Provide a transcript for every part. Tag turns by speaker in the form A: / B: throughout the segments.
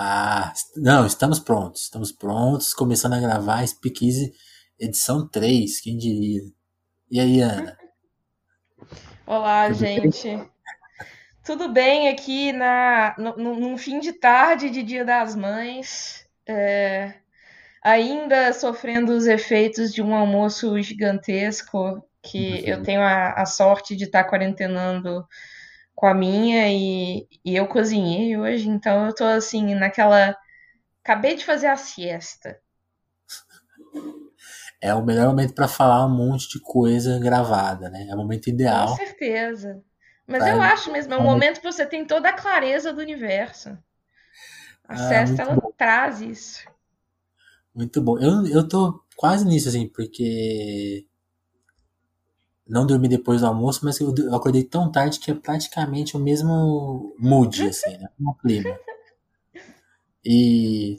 A: Ah, não, estamos prontos. Estamos prontos, começando a gravar Speak Easy edição 3, quem diria. E aí, Ana?
B: Olá, Tudo gente. Bem? Tudo bem aqui na, no, num fim de tarde de Dia das Mães. É, ainda sofrendo os efeitos de um almoço gigantesco que uhum. eu tenho a, a sorte de estar quarentenando com a minha e, e eu cozinhei hoje, então eu tô assim, naquela. Acabei de fazer a siesta.
A: É o melhor momento para falar um monte de coisa gravada, né? É o momento ideal.
B: Com certeza. Mas eu acho mesmo, é um momento que você tem toda a clareza do universo. A ah, siesta, ela bom. traz isso.
A: Muito bom. Eu, eu tô quase nisso, assim, porque não dormi depois do almoço, mas eu, acordei tão tarde que é praticamente o mesmo mood, assim, né? O clima. E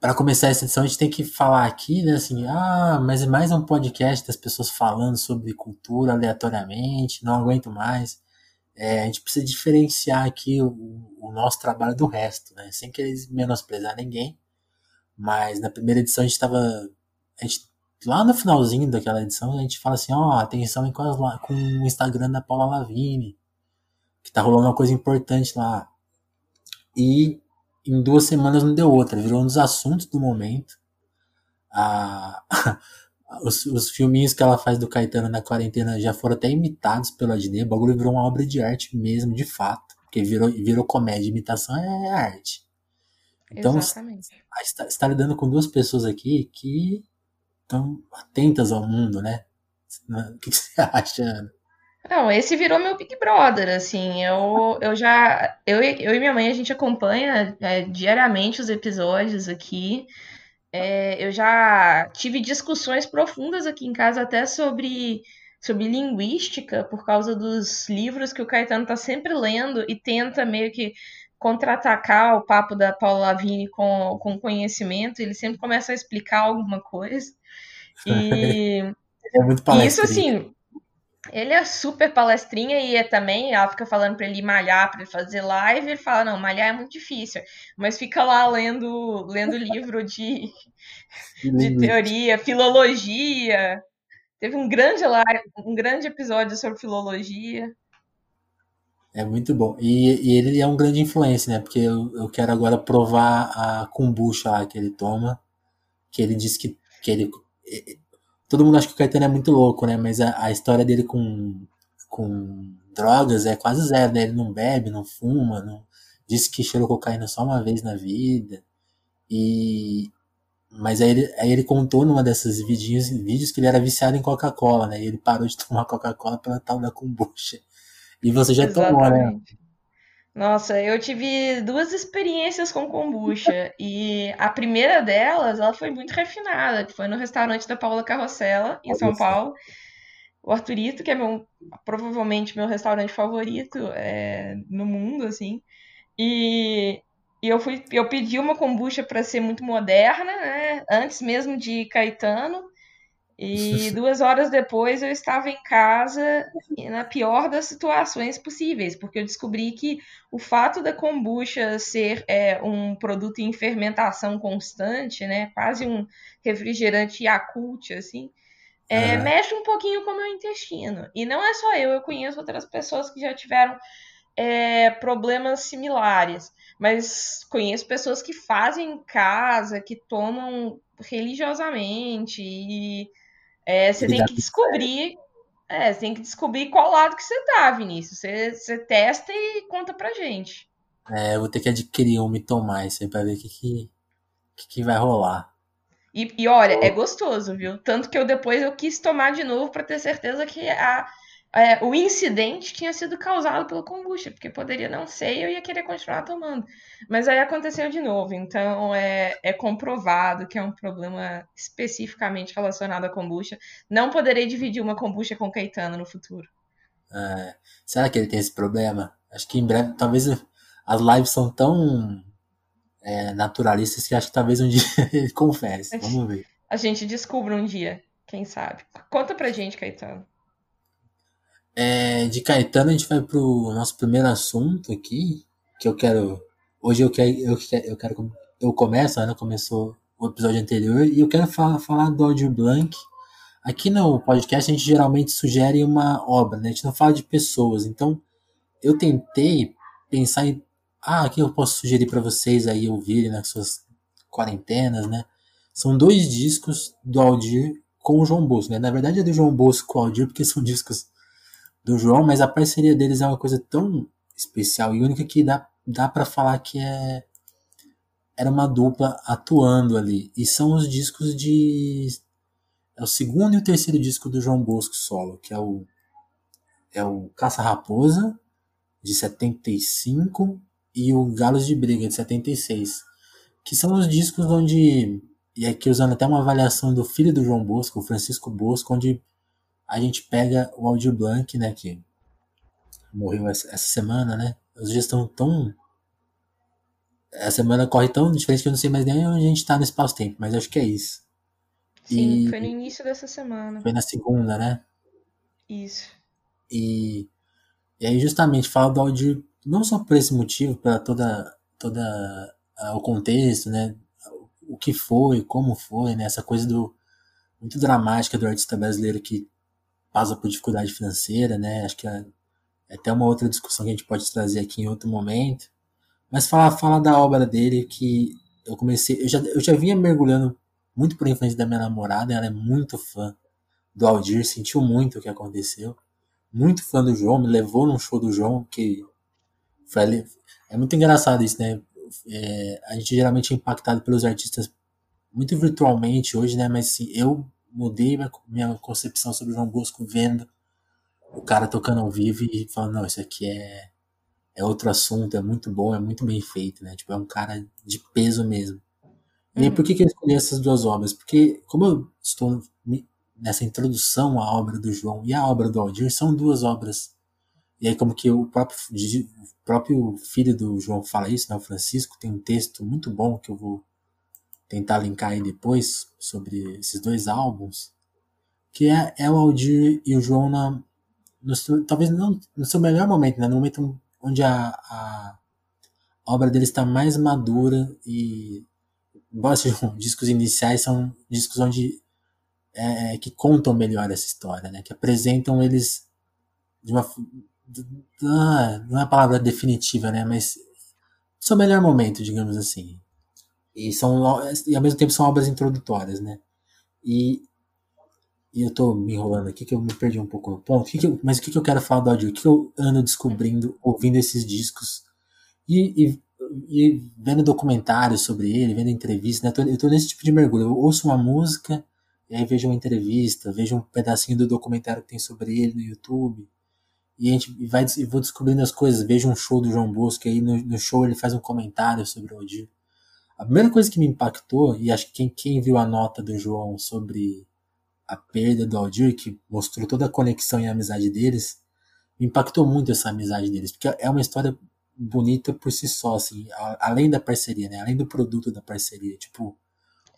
A: para começar essa edição, a gente tem que falar aqui, né, assim, ah, mas é mais um podcast das pessoas falando sobre cultura aleatoriamente, não aguento mais. É, a gente precisa diferenciar aqui o, o, nosso trabalho do resto, né, sem querer menosprezar ninguém. Mas na primeira edição a gente estava, a gente lá no finalzinho daquela edição, a gente fala assim, ó, oh, atenção com, as, com o Instagram da Paula Lavigne, que tá rolando uma coisa importante lá. E em duas semanas não deu outra, virou um dos assuntos do momento. A, os, os filminhos que ela faz do Caetano na quarentena já foram até imitados pela Disney, o bagulho virou uma obra de arte mesmo, de fato, porque virou, virou comédia, imitação é arte. Então, Exatamente. você está lidando com duas pessoas aqui que tão atentas ao mundo, né? O que você acha, Ana?
B: Não, esse virou meu Big Brother, assim, eu, eu já, eu, eu e minha mãe, a gente acompanha é, diariamente os episódios aqui, é, eu já tive discussões profundas aqui em casa até sobre, sobre linguística, por causa dos livros que o Caetano tá sempre lendo e tenta meio que contra-atacar o papo da Paula Lavigne com, com conhecimento, ele sempre começa a explicar alguma coisa, e, é muito isso assim, ele é super palestrinha e é também, ela fica falando para ele malhar, para ele fazer live, ele fala, não, malhar é muito difícil, mas fica lá lendo, lendo livro de, de teoria, filologia. Teve um grande live, um grande episódio sobre filologia.
A: É muito bom. E, e ele é um grande influência, né? Porque eu, eu quero agora provar a kombucha lá que ele toma, que ele diz que, que ele todo mundo acha que o Caetano é muito louco, né? Mas a, a história dele com, com drogas é quase zero, né? Ele não bebe, não fuma, não disse que cheirou cocaína só uma vez na vida. E mas aí ele, aí ele contou numa dessas vidinhos, vídeos que ele era viciado em Coca-Cola, né? E ele parou de tomar Coca-Cola pela tal da kombucha. E você já Exatamente. tomou, né?
B: Nossa, eu tive duas experiências com kombucha e a primeira delas, ela foi muito refinada, que foi no restaurante da Paula Carrossela, em São Paulo. O Arturito, que é meu, provavelmente meu restaurante favorito é, no mundo, assim. E, e eu fui, eu pedi uma kombucha para ser muito moderna, né? Antes mesmo de Caetano. E duas horas depois eu estava em casa na pior das situações possíveis, porque eu descobri que o fato da kombucha ser é, um produto em fermentação constante, né, quase um refrigerante Yakult, assim, é, uhum. mexe um pouquinho com o meu intestino. E não é só eu, eu conheço outras pessoas que já tiveram é, problemas similares, mas conheço pessoas que fazem em casa, que tomam religiosamente e é, você tem que descobrir. É, você tem que descobrir qual lado que você tá, Vinícius. Você, você testa e conta pra gente.
A: É, eu vou ter que adquirir um e tomar isso aí pra ver o que, que, que, que vai rolar.
B: E, e olha, é gostoso, viu? Tanto que eu depois eu quis tomar de novo para ter certeza que a, é, o incidente tinha sido causado pela kombucha, porque poderia não ser e eu ia querer continuar tomando. Mas aí aconteceu de novo, então é, é comprovado que é um problema especificamente relacionado à kombucha. Não poderei dividir uma kombucha com Caetano no futuro.
A: É, será que ele tem esse problema? Acho que em breve, talvez as lives são tão é, naturalistas que acho que talvez um dia ele confesse. Vamos ver.
B: A gente descubra um dia, quem sabe. Conta pra gente, Caetano.
A: É, de Caetano, a gente vai pro nosso primeiro assunto aqui, que eu quero hoje eu quero, eu quero, eu, quero, eu começo, a Ana começou o episódio anterior, e eu quero falar, falar do Aldir Blanc. Aqui no podcast a gente geralmente sugere uma obra, né? A gente não fala de pessoas. Então, eu tentei pensar em ah, o que eu posso sugerir para vocês aí ouvirem nas suas quarentenas, né? São dois discos do Aldir com o João Bosco, né? Na verdade é do João Bosco com o Aldir, porque são discos do João, mas a parceria deles é uma coisa tão especial e única que dá, dá para falar que é era uma dupla atuando ali. E são os discos de é o segundo e o terceiro disco do João Bosco solo, que é o é o Caça Raposa de 75 e o Galos de Briga de 76, que são os discos onde e aqui usando até uma avaliação do filho do João Bosco, o Francisco Bosco, onde a gente pega o Aldir Blanc, né, que morreu essa, essa semana, né? Os dias estão tão a semana corre tão diferente que eu não sei mais nem onde a gente tá no espaço-tempo, mas acho que é isso.
B: Sim, e... foi no início dessa semana.
A: Foi na segunda, né?
B: Isso.
A: E, e aí justamente fala do Aldir não só por esse motivo, para toda toda o contexto, né? o que foi, como foi, né? Essa coisa do muito dramática do artista brasileiro que passa por dificuldade financeira, né? Acho que é, é até uma outra discussão que a gente pode trazer aqui em outro momento. Mas falar fala da obra dele que eu comecei, eu já, eu já vinha mergulhando muito por influência da minha namorada, ela é muito fã do Aldir, sentiu muito o que aconteceu. Muito fã do João, me levou num show do João, que foi, é muito engraçado isso, né? é, a gente geralmente é impactado pelos artistas muito virtualmente hoje, né? Mas assim, eu mudei minha, concepção sobre o João Bosco vendo o cara tocando ao vivo e falando, não, isso aqui é, é outro assunto, é muito bom, é muito bem feito, né? Tipo, é um cara de peso mesmo. E aí, por que, que eu escolhi essas duas obras? Porque, como eu estou nessa introdução à obra do João e à obra do Aldir, são duas obras. E aí, como que o próprio próprio filho do João fala isso, né, o Francisco, tem um texto muito bom que eu vou tentar linkar aí depois sobre esses dois álbuns, que é, é o Aldir e o João na, no, talvez não no seu melhor momento, né, no momento onde a, a obra deles está mais madura e embora sejam discos iniciais, são discos onde é, que contam melhor essa história, né, que apresentam eles de uma ah, não é a palavra definitiva, né? Mas seu melhor momento, digamos assim. E são e ao mesmo tempo são obras introdutórias, né? E, e eu tô me enrolando aqui que eu me perdi um pouco no ponto. Que que eu, mas o que, que eu quero falar do áudio? O que eu ando descobrindo ouvindo esses discos e, e, e vendo documentários sobre ele, vendo entrevistas, né? Eu tô nesse tipo de mergulho. Eu ouço uma música e aí vejo uma entrevista, vejo um pedacinho do documentário que tem sobre ele no YouTube e a gente vai e vou descobrindo as coisas. Vejo um show do João Bosco, aí no, no show ele faz um comentário sobre o Odir. A primeira coisa que me impactou, e acho que quem, quem viu a nota do João sobre a perda do Aldir, que mostrou toda a conexão e a amizade deles, me impactou muito essa amizade deles, porque é uma história bonita por si só, assim, além da parceria, né? Além do produto da parceria. Tipo,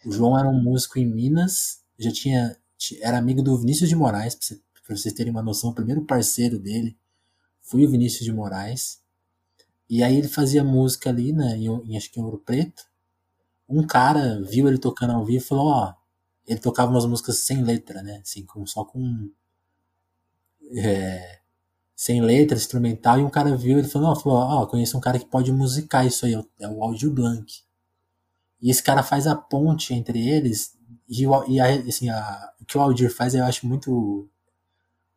A: o João era um músico em Minas, já tinha, era amigo do Vinícius de Moraes, pra você para vocês terem uma noção, o primeiro parceiro dele foi o Vinícius de Moraes. E aí ele fazia música ali, né, em, em acho que em Ouro Preto. Um cara viu ele tocando ao vivo e falou, ó, ele tocava umas músicas sem letra, né, assim, com, só com é, sem letra, instrumental, e um cara viu ele falou, ó, conheço um cara que pode musicar isso aí, é o Audio Blank. E esse cara faz a ponte entre eles, e, e a, assim, a, o que o Aldir faz eu acho muito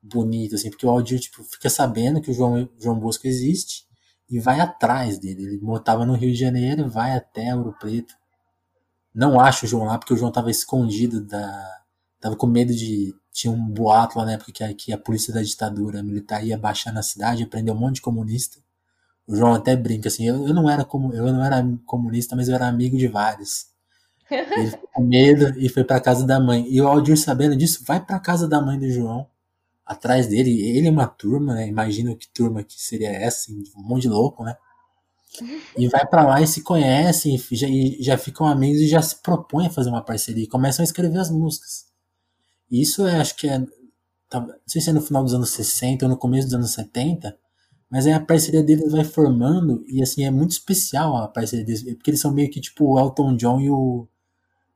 A: bonito, assim, porque o Aldir, tipo, fica sabendo que o João, João Bosco existe e vai atrás dele. Ele morava no Rio de Janeiro, vai até Ouro Preto. Não acho o João lá, porque o João tava escondido da. Tava com medo de. Tinha um boato lá na época que a, que a polícia da ditadura militar ia baixar na cidade e prender um monte de comunista. O João até brinca assim, eu, eu não era como eu não era comunista, mas eu era amigo de vários. Ele ficou com medo e foi para casa da mãe. E o Aldir sabendo disso, vai para casa da mãe do João atrás dele. Ele é uma turma, né? Imagina que turma que seria essa, assim, um monte de louco, né? E vai para lá e se conhecem, e já, e já ficam amigos e já se propõem a fazer uma parceria e começam a escrever as músicas. E isso é, acho que é. Tá, não sei se é no final dos anos 60 ou no começo dos anos 70, Mas aí a parceria deles vai formando, e assim, é muito especial a parceria deles, porque eles são meio que tipo o Elton John e o.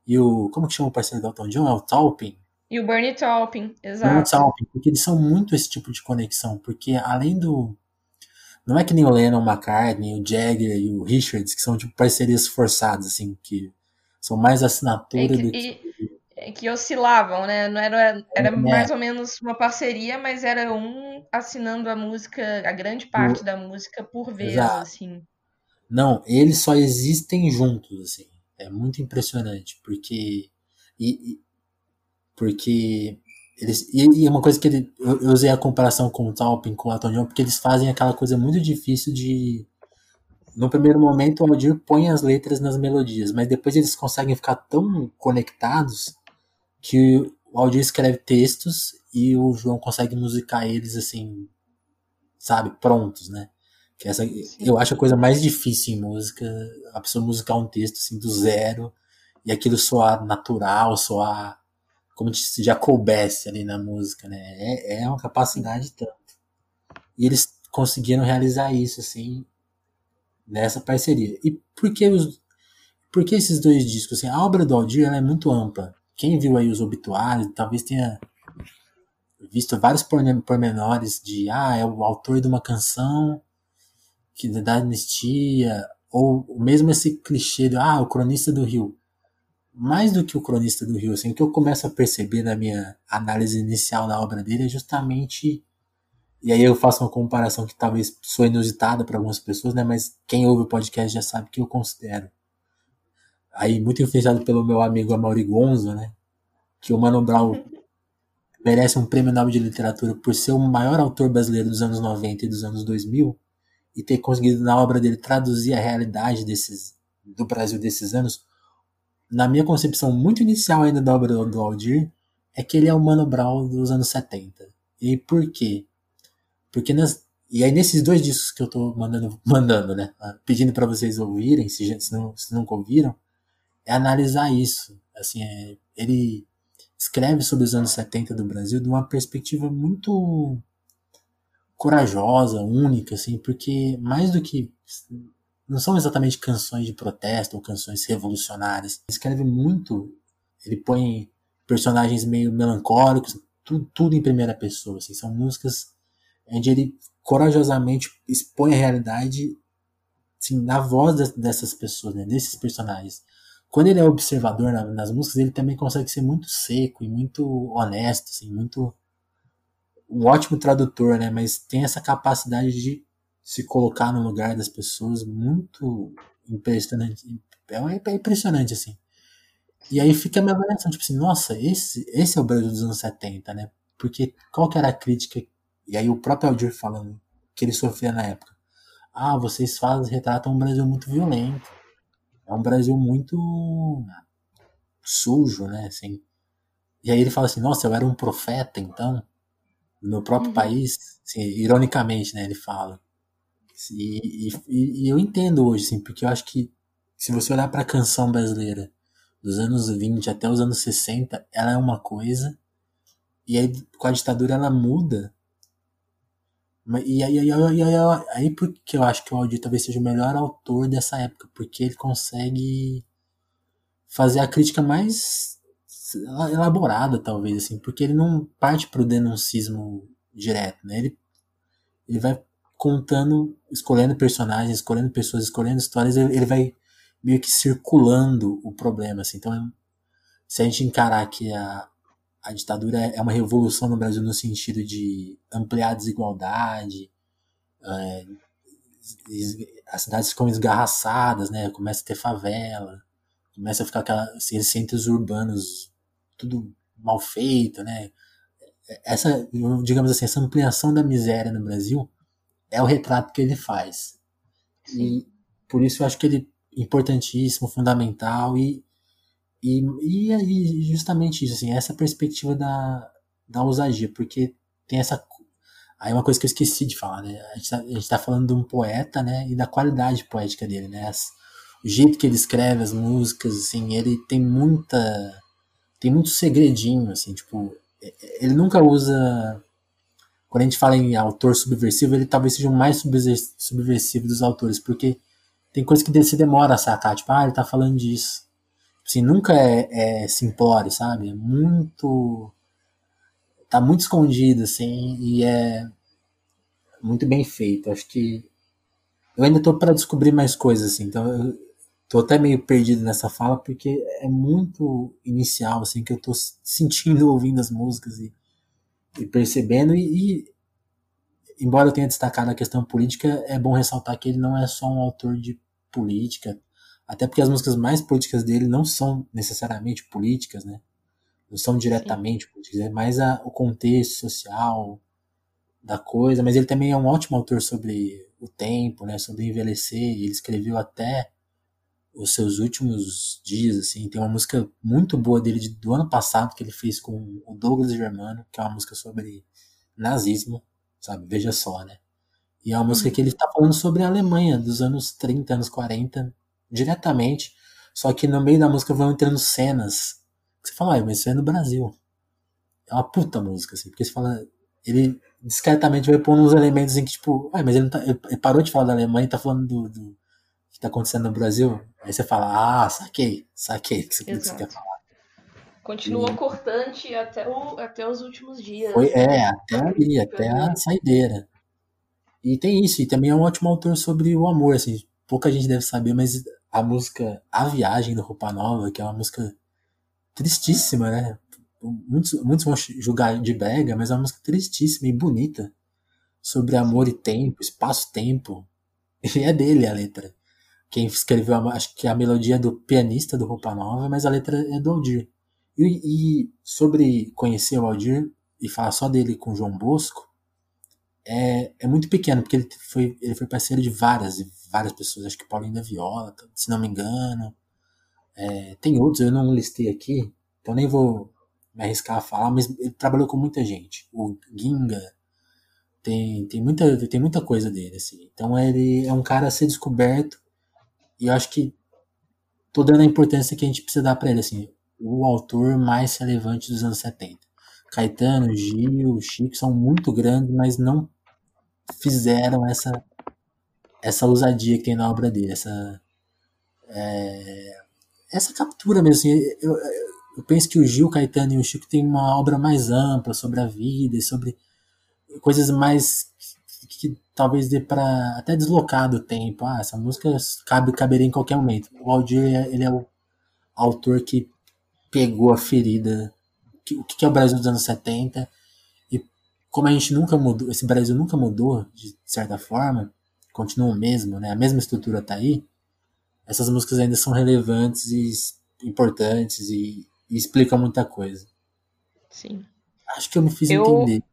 A: E o. Como que chama o parceiro do Elton John? É o Taupin?
B: E o Bernie Taupin, exato. Bernie
A: Taupin, porque eles são muito esse tipo de conexão, porque além do. Não é que nem o Lennon McCartney, o Jagger e o Richards, que são tipo parcerias forçadas, assim, que são mais assinatura é que, do que. E
B: que oscilavam, né? Não era, era é. mais ou menos uma parceria, mas era um assinando a música, a grande parte o... da música por vez, Exato. assim.
A: Não, eles só existem juntos, assim. É muito impressionante, porque e, e porque eles e, e uma coisa que ele, eu, eu, usei a comparação com o Talpin, com o Elton John, porque eles fazem aquela coisa muito difícil de no primeiro momento o Aldir põe as letras nas melodias, mas depois eles conseguem ficar tão conectados que o Aldir escreve textos e o João consegue musicar eles assim, sabe, prontos, né? Que essa, eu acho a coisa mais difícil em música, a pessoa musicar um texto assim do zero e aquilo soar natural, soar como se já coubesse ali na música, né? É, é uma capacidade tanto. E eles conseguiram realizar isso assim nessa parceria. E por que os por que esses dois discos? Assim, a obra do Aldir é muito ampla quem viu aí os obituários talvez tenha visto vários pormenores de ah, é o autor de uma canção que dá anistia, ou mesmo esse clichê do ah, o cronista do Rio. Mais do que o cronista do Rio, assim, o que eu começo a perceber na minha análise inicial da obra dele é justamente e aí eu faço uma comparação que talvez sou inusitada para algumas pessoas, né, mas quem ouve o podcast já sabe que eu considero aí muito influenciado pelo meu amigo Amaury Gonzo, né? Que o Mano Brown merece um prêmio Nobel de Literatura por ser o maior autor brasileiro dos anos 90 e dos anos 2000 e ter conseguido na obra dele traduzir a realidade desses do Brasil desses anos. Na minha concepção muito inicial ainda da obra do Aldir, é que ele é o Mano Brown dos anos 70. E por quê? Porque nas, e aí nesses dois discos que eu tô mandando, mandando né, pedindo para vocês ouvirem, se, se, não, se nunca ouviram, é analisar isso. Assim, é, ele escreve sobre os anos 70 do Brasil de uma perspectiva muito corajosa, única, assim, porque mais do que não são exatamente canções de protesto ou canções revolucionárias. Ele escreve muito, ele põe personagens meio melancólicos, tudo, tudo em primeira pessoa, assim, são músicas onde ele corajosamente expõe a realidade assim, na voz dessas pessoas, né, desses personagens quando ele é observador na, nas músicas, ele também consegue ser muito seco e muito honesto, assim, muito um ótimo tradutor, né? Mas tem essa capacidade de se colocar no lugar das pessoas muito impressionante. É, é impressionante, assim. E aí fica a minha avaliação, tipo assim, nossa, esse, esse é o Brasil dos anos 70, né? Porque qual que era a crítica? E aí o próprio Aldir falando que ele sofria na época. Ah, vocês fazem, retratam um Brasil muito violento é um Brasil muito sujo, né? Assim. E aí ele fala assim, nossa, eu era um profeta, então, no meu próprio uhum. país, assim, ironicamente, né? Ele fala. E, e, e, eu entendo hoje, assim, porque eu acho que se você olhar para a canção brasileira dos anos 20 até os anos 60, ela é uma coisa, e aí com a ditadura ela muda e aí, aí, aí, aí, aí porque eu acho que o Aldir talvez seja o melhor autor dessa época, porque ele consegue fazer a crítica mais elaborada, talvez, assim, porque ele não parte pro denuncismo direto, né? Ele, ele vai contando, escolhendo personagens, escolhendo pessoas, escolhendo histórias, ele, ele vai meio que circulando o problema, assim. Então, se a gente encarar que a, a ditadura é uma revolução no Brasil no sentido de ampliar a desigualdade, é, as cidades ficam esgarraçadas, né? Começa a ter favela, começa a ficar aqueles assim, centros urbanos tudo mal feito, né? Essa, digamos assim, essa ampliação da miséria no Brasil é o retrato que ele faz. E por isso eu acho que ele é importantíssimo, fundamental e e, e, e justamente isso, assim, essa perspectiva da, da ousadia, porque tem essa. Aí uma coisa que eu esqueci de falar, né? A gente, tá, a gente tá falando de um poeta, né? E da qualidade poética dele, né? As, o jeito que ele escreve as músicas, assim, ele tem muita. Tem muito segredinho, assim, tipo. Ele nunca usa quando a gente fala em autor subversivo, ele talvez seja o mais subversivo dos autores, porque tem coisa que se demora a sacar, tipo, ah, ele tá falando disso. Assim, nunca é, é simplório, sabe? É muito. tá muito escondido, assim, e é muito bem feito. Acho que eu ainda tô para descobrir mais coisas, assim, então eu tô até meio perdido nessa fala, porque é muito inicial, assim, que eu tô sentindo ouvindo as músicas e e percebendo e, e, embora eu tenha destacado a questão política, é bom ressaltar que ele não é só um autor de política, até porque as músicas mais políticas dele não são necessariamente políticas, né? Não são diretamente Sim. políticas, é mais a, o contexto social da coisa, mas ele também é um ótimo autor sobre o tempo, né? Sobre envelhecer, ele escreveu até os seus últimos dias, assim. Tem uma música muito boa dele de, do ano passado que ele fez com o Douglas Germano, que é uma música sobre nazismo, sabe? Veja só, né? E é uma música que ele está falando sobre a Alemanha dos anos 30, anos 40, diretamente. Só que no meio da música vão entrando cenas que você fala, ah, mas isso é no Brasil. É uma puta música, assim, porque você fala. Ele discretamente vai pondo uns elementos em que, tipo, ah, mas ele, tá, ele, parou de falar da Alemanha e tá falando do, do que tá acontecendo no Brasil. Aí você fala, ah, saquei, saquei o que você quer falar.
B: Continuou e... cortante até, o, até os últimos dias.
A: Foi, é, até ali, até a saideira. E tem isso, e também é um ótimo autor sobre o amor, assim, pouca gente deve saber, mas a música A Viagem do Roupa Nova, que é uma música tristíssima, né? Muitos, muitos vão julgar de brega, mas é uma música tristíssima e bonita sobre amor e tempo, espaço-tempo. E é dele a letra. Quem escreveu, a, acho que a melodia é do pianista do Roupa Nova, mas a letra é do Aldir. E, e sobre conhecer o Aldir e falar só dele com o João Bosco, é, é muito pequeno, porque ele foi, ele foi parceiro de várias, várias pessoas, acho que Paulinho da Viola, se não me engano. É, tem outros, eu não listei aqui, então nem vou me arriscar a falar, mas ele trabalhou com muita gente. O Ginga, tem, tem, muita, tem muita coisa dele, assim. Então ele é um cara a ser descoberto e eu acho que tô dando a importância que a gente precisa dar para ele, assim, o autor mais relevante dos anos 70. Caetano, Gil, Chico são muito grandes, mas não fizeram essa essa ousadia que tem na obra dele, essa é, essa captura mesmo. Assim, eu, eu penso que o Gil, Caetano e o Chico têm uma obra mais ampla sobre a vida e sobre coisas mais que talvez dê para até deslocar do tempo. Ah, essa música cabe caberia em qualquer momento. O Aldir ele é o autor que pegou a ferida, o que é o Brasil dos anos 70 e como a gente nunca mudou, esse Brasil nunca mudou de certa forma, continua o mesmo, né? A mesma estrutura tá aí. Essas músicas ainda são relevantes e importantes e, e explicam muita coisa.
B: Sim.
A: Acho que eu me fiz eu... entender.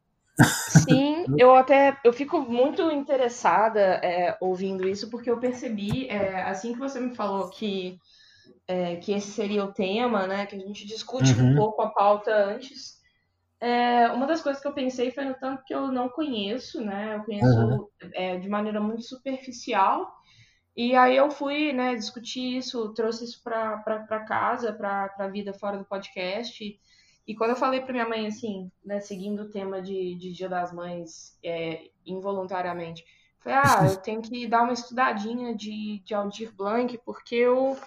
B: Sim, eu até eu fico muito interessada é, ouvindo isso, porque eu percebi, é, assim que você me falou que, é, que esse seria o tema, né? Que a gente discute uhum. um pouco a pauta antes. É, uma das coisas que eu pensei foi no tanto que eu não conheço, né? Eu conheço uhum. É, de maneira muito superficial. E aí eu fui, né, discutir isso, trouxe isso para casa, para a vida fora do podcast. E quando eu falei para minha mãe, assim, né, seguindo o tema de, de Dia das Mães é, involuntariamente, falei, ah, eu tenho que dar uma estudadinha de, de Aldir Blanc, porque eu,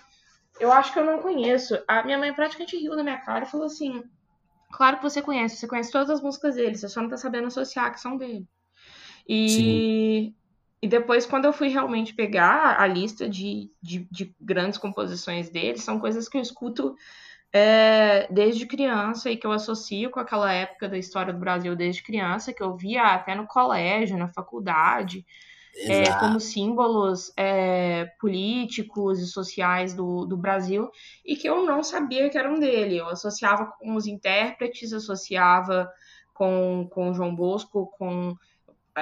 B: eu acho que eu não conheço. A minha mãe praticamente riu na minha cara e falou assim, claro que você conhece, você conhece todas as músicas dele, você só não tá sabendo associar que são dele. E, e depois, quando eu fui realmente pegar a lista de, de, de grandes composições dele, são coisas que eu escuto é, desde criança e que eu associo com aquela época da história do Brasil desde criança, que eu via até no colégio, na faculdade, é, como símbolos é, políticos e sociais do, do Brasil, e que eu não sabia que eram dele. Eu associava com os intérpretes, associava com, com João Bosco, com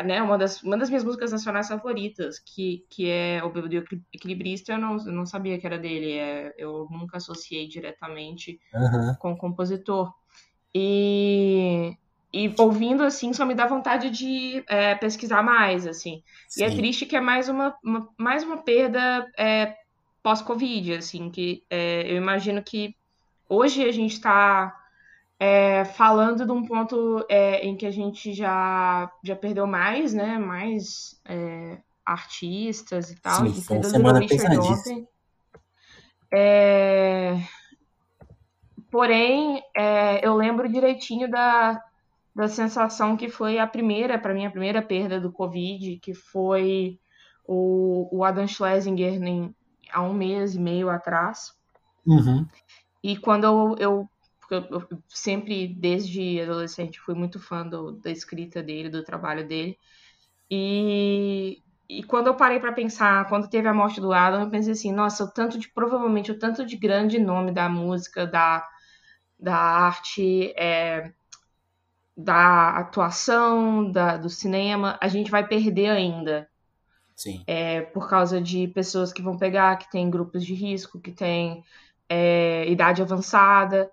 B: né, uma, das, uma das minhas músicas nacionais favoritas, que, que é O Bêbado Equilibrista, eu não, eu não sabia que era dele, é, eu nunca associei diretamente uhum. com o compositor. E, e ouvindo, assim, só me dá vontade de é, pesquisar mais, assim. Sim. E é triste que é mais uma, uma mais uma perda é, pós-Covid, assim, que é, eu imagino que hoje a gente está é, falando de um ponto é, em que a gente já, já perdeu mais, né? Mais é, artistas e tal.
A: Sim, semana pesadíssima.
B: É... Porém, é, eu lembro direitinho da, da sensação que foi a primeira, para mim, a primeira perda do Covid, que foi o, o Adam Schlesinger em, há um mês e meio atrás.
A: Uhum.
B: E quando eu, eu porque eu, sempre, desde adolescente, fui muito fã do, da escrita dele, do trabalho dele. E, e quando eu parei para pensar, quando teve a morte do Adam, eu pensei assim, nossa, o tanto de, provavelmente, o tanto de grande nome da música, da, da arte, é, da atuação, da, do cinema, a gente vai perder ainda.
A: Sim.
B: É, por causa de pessoas que vão pegar, que tem grupos de risco, que tem é, idade avançada.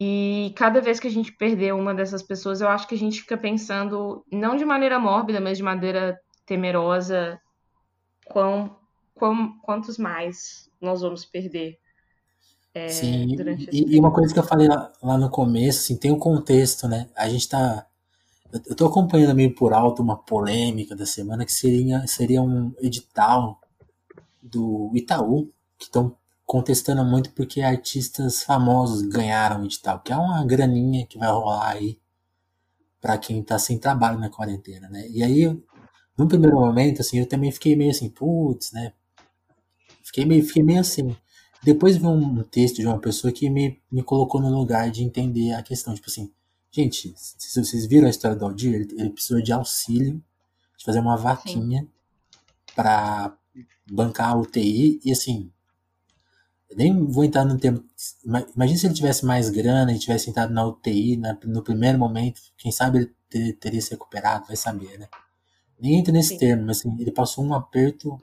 B: E cada vez que a gente perder uma dessas pessoas, eu acho que a gente fica pensando, não de maneira mórbida, mas de maneira temerosa, quão, quão, quantos mais nós vamos perder.
A: É, Sim, e, e, uma coisa que eu falei lá, lá, no começo, assim, tem um contexto, né? A gente tá. Eu, tô acompanhando meio por alto uma polêmica da semana que seria, seria um edital do Itaú, que estão contestando muito porque artistas famosos ganharam o edital, que é uma graninha que vai rolar aí para quem tá sem trabalho na quarentena, né? E aí, no primeiro momento, assim, eu também fiquei meio assim, putz, né? Fiquei meio, fiquei meio assim. Depois vi um texto de uma pessoa que me, me colocou no lugar de entender a questão, tipo assim, gente, se vocês viram a história do Aldir, ele, ele precisou de auxílio, de fazer uma vaquinha para bancar a UTI, e assim, nem vou entrar no tempo. Imagina se ele tivesse mais grana e tivesse entrado na UTI na, no primeiro momento, quem sabe ele ter, teria se recuperado, vai saber, né? Nem entra nesse Sim. termo, mas assim, ele passou um aperto.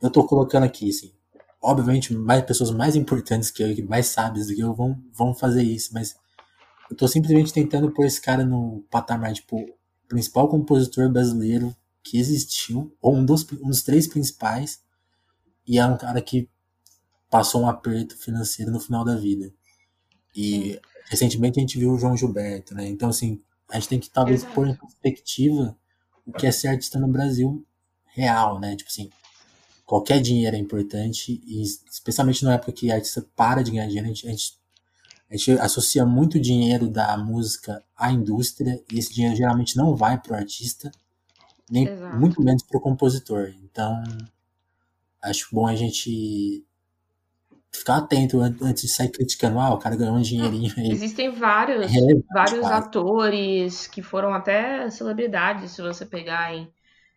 A: Eu tô colocando aqui, assim. Obviamente, mais pessoas mais importantes que eu, mais sábias do que eu, vão, vão fazer isso, mas eu tô simplesmente tentando pôr esse cara no patamar, tipo, principal compositor brasileiro que existiu, ou um dos, um dos três principais, e é um cara que passou um aperto financeiro no final da vida. E Sim. recentemente a gente viu o João Gilberto, né? Então, assim, a gente tem que talvez Exato. pôr em perspectiva o que é ser artista no Brasil real, né? Tipo assim, qualquer dinheiro é importante, e especialmente na época que a artista para de ganhar dinheiro, a gente, a gente, a gente associa muito dinheiro da música à indústria, e esse dinheiro geralmente não vai para o artista, nem Exato. muito menos para o compositor. Então, acho bom a gente ficar atento antes de sair criticando, ah, o cara ganhou um dinheirinho aí.
B: Existem vários, é vários atores que foram até celebridades, se você pegar em,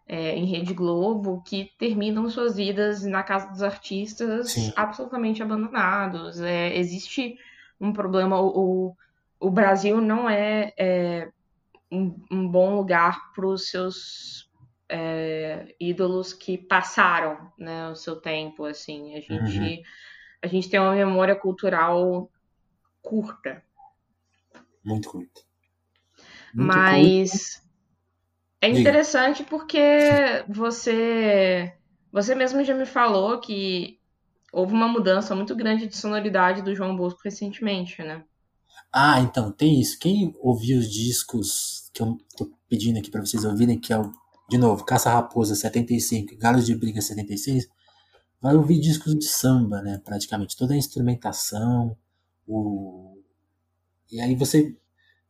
B: é, em Rede Globo, que terminam suas vidas na casa dos artistas Sim. absolutamente abandonados. É, existe um problema, o, o Brasil não é, é um, um, bom lugar para os seus é, ídolos que passaram né, o seu tempo, assim, a gente... Uhum a gente tem uma memória cultural curta.
A: Muito curta.
B: Muito Mas curta. é interessante Diga. porque você você mesmo já me falou que houve uma mudança muito grande de sonoridade do João Bosco recentemente, né?
A: Ah, então, tem isso. Quem ouviu os discos que eu tô pedindo aqui para vocês ouvirem, que é o, de novo, Caça Raposa 75, Galos de Briga 76, vai ouvir discos de samba, né? Praticamente toda a instrumentação, o e aí você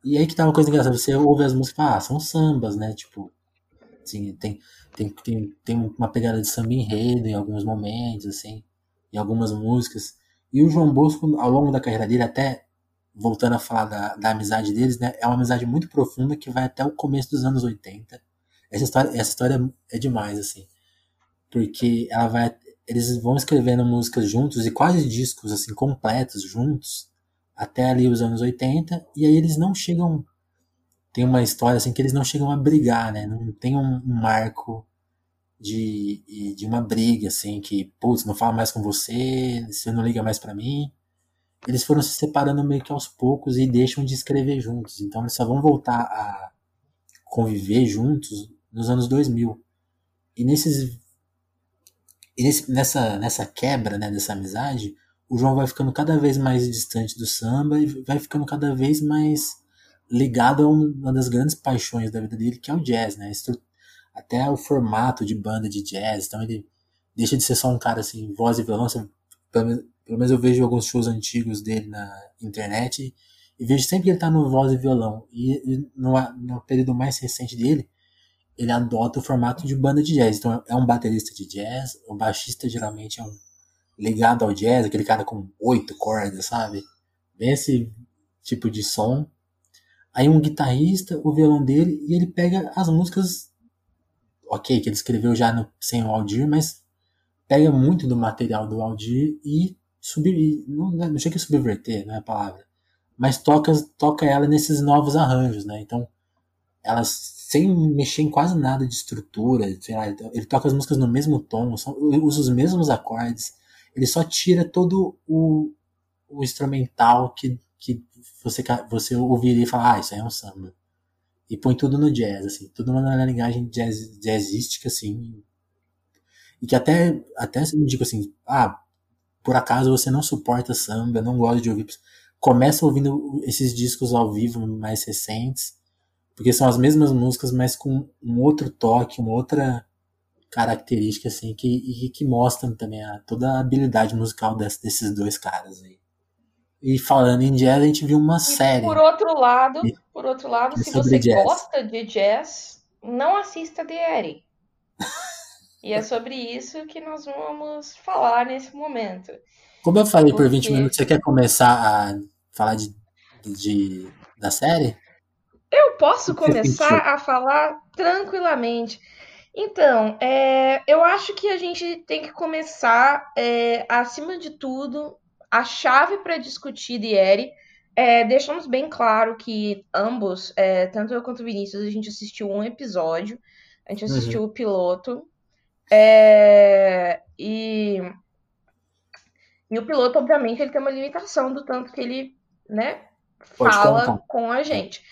A: e aí que tá uma coisa engraçada, você ouve as músicas, ah, são sambas, né? Tipo, assim, tem tem, tem, tem uma pegada de samba enredo em alguns momentos, assim, em algumas músicas. E o João Bosco, ao longo da carreira dele, até voltando a falar da, da amizade deles, né? É uma amizade muito profunda que vai até o começo dos anos 80. Essa história, essa história é demais, assim. Porque ela vai, eles vão escrevendo músicas juntos e quase discos assim completos juntos até ali os anos 80 e aí eles não chegam tem uma história assim que eles não chegam a brigar, né? Não tem um, um marco de, de uma briga assim que, putz, não falo mais com você, você não liga mais para mim. Eles foram se separando meio que aos poucos e deixam de escrever juntos. Então eles só vão voltar a conviver juntos nos anos 2000. E nesses e nesse, nessa, nessa quebra né, dessa amizade, o João vai ficando cada vez mais distante do samba e vai ficando cada vez mais ligado a uma das grandes paixões da vida dele, que é o jazz, né? Até o formato de banda de jazz, então ele deixa de ser só um cara assim, voz e violão. Pelo menos eu vejo alguns shows antigos dele na internet e vejo sempre que ele tá no voz e violão. E no, no período mais recente dele, ele adota o formato de banda de jazz. Então é um baterista de jazz, o baixista geralmente é um ligado ao jazz, aquele cara com oito cordas, sabe? Bem esse tipo de som. Aí um guitarrista, o violão dele, e ele pega as músicas, ok, que ele escreveu já no, sem o Aldir, mas pega muito do material do Aldir e subir, não, não chega a subverter, não é a palavra, mas toca, toca ela nesses novos arranjos, né? Então, elas sem mexer em quase nada de estrutura, lá, ele toca as músicas no mesmo tom, usa os mesmos acordes, ele só tira todo o, o instrumental que, que você, você ouviria e falar, ah, isso aí é um samba. E põe tudo no jazz, assim, tudo na linguagem jazz, jazzística, assim. E que até, até me digo assim, ah, por acaso você não suporta samba, não gosta de ouvir. Começa ouvindo esses discos ao vivo mais recentes, porque são as mesmas músicas, mas com um outro toque, uma outra característica assim que, e que mostram também a, toda a habilidade musical desse, desses dois caras aí. E falando em jazz, a gente viu uma
B: e
A: série.
B: Por outro lado, por outro lado, se você jazz. gosta de jazz, não assista The Eddie. e é sobre isso que nós vamos falar nesse momento.
A: Como eu falei Porque... por 20 minutos, você quer começar a falar de, de da série?
B: Eu posso começar a falar tranquilamente. Então, é, eu acho que a gente tem que começar, é, acima de tudo, a chave para discutir Dieri. É, deixamos bem claro que ambos, é, tanto eu quanto o Vinícius, a gente assistiu um episódio, a gente assistiu uhum. o piloto. É, e, e o piloto, obviamente, ele tem uma limitação do tanto que ele né, fala com a gente.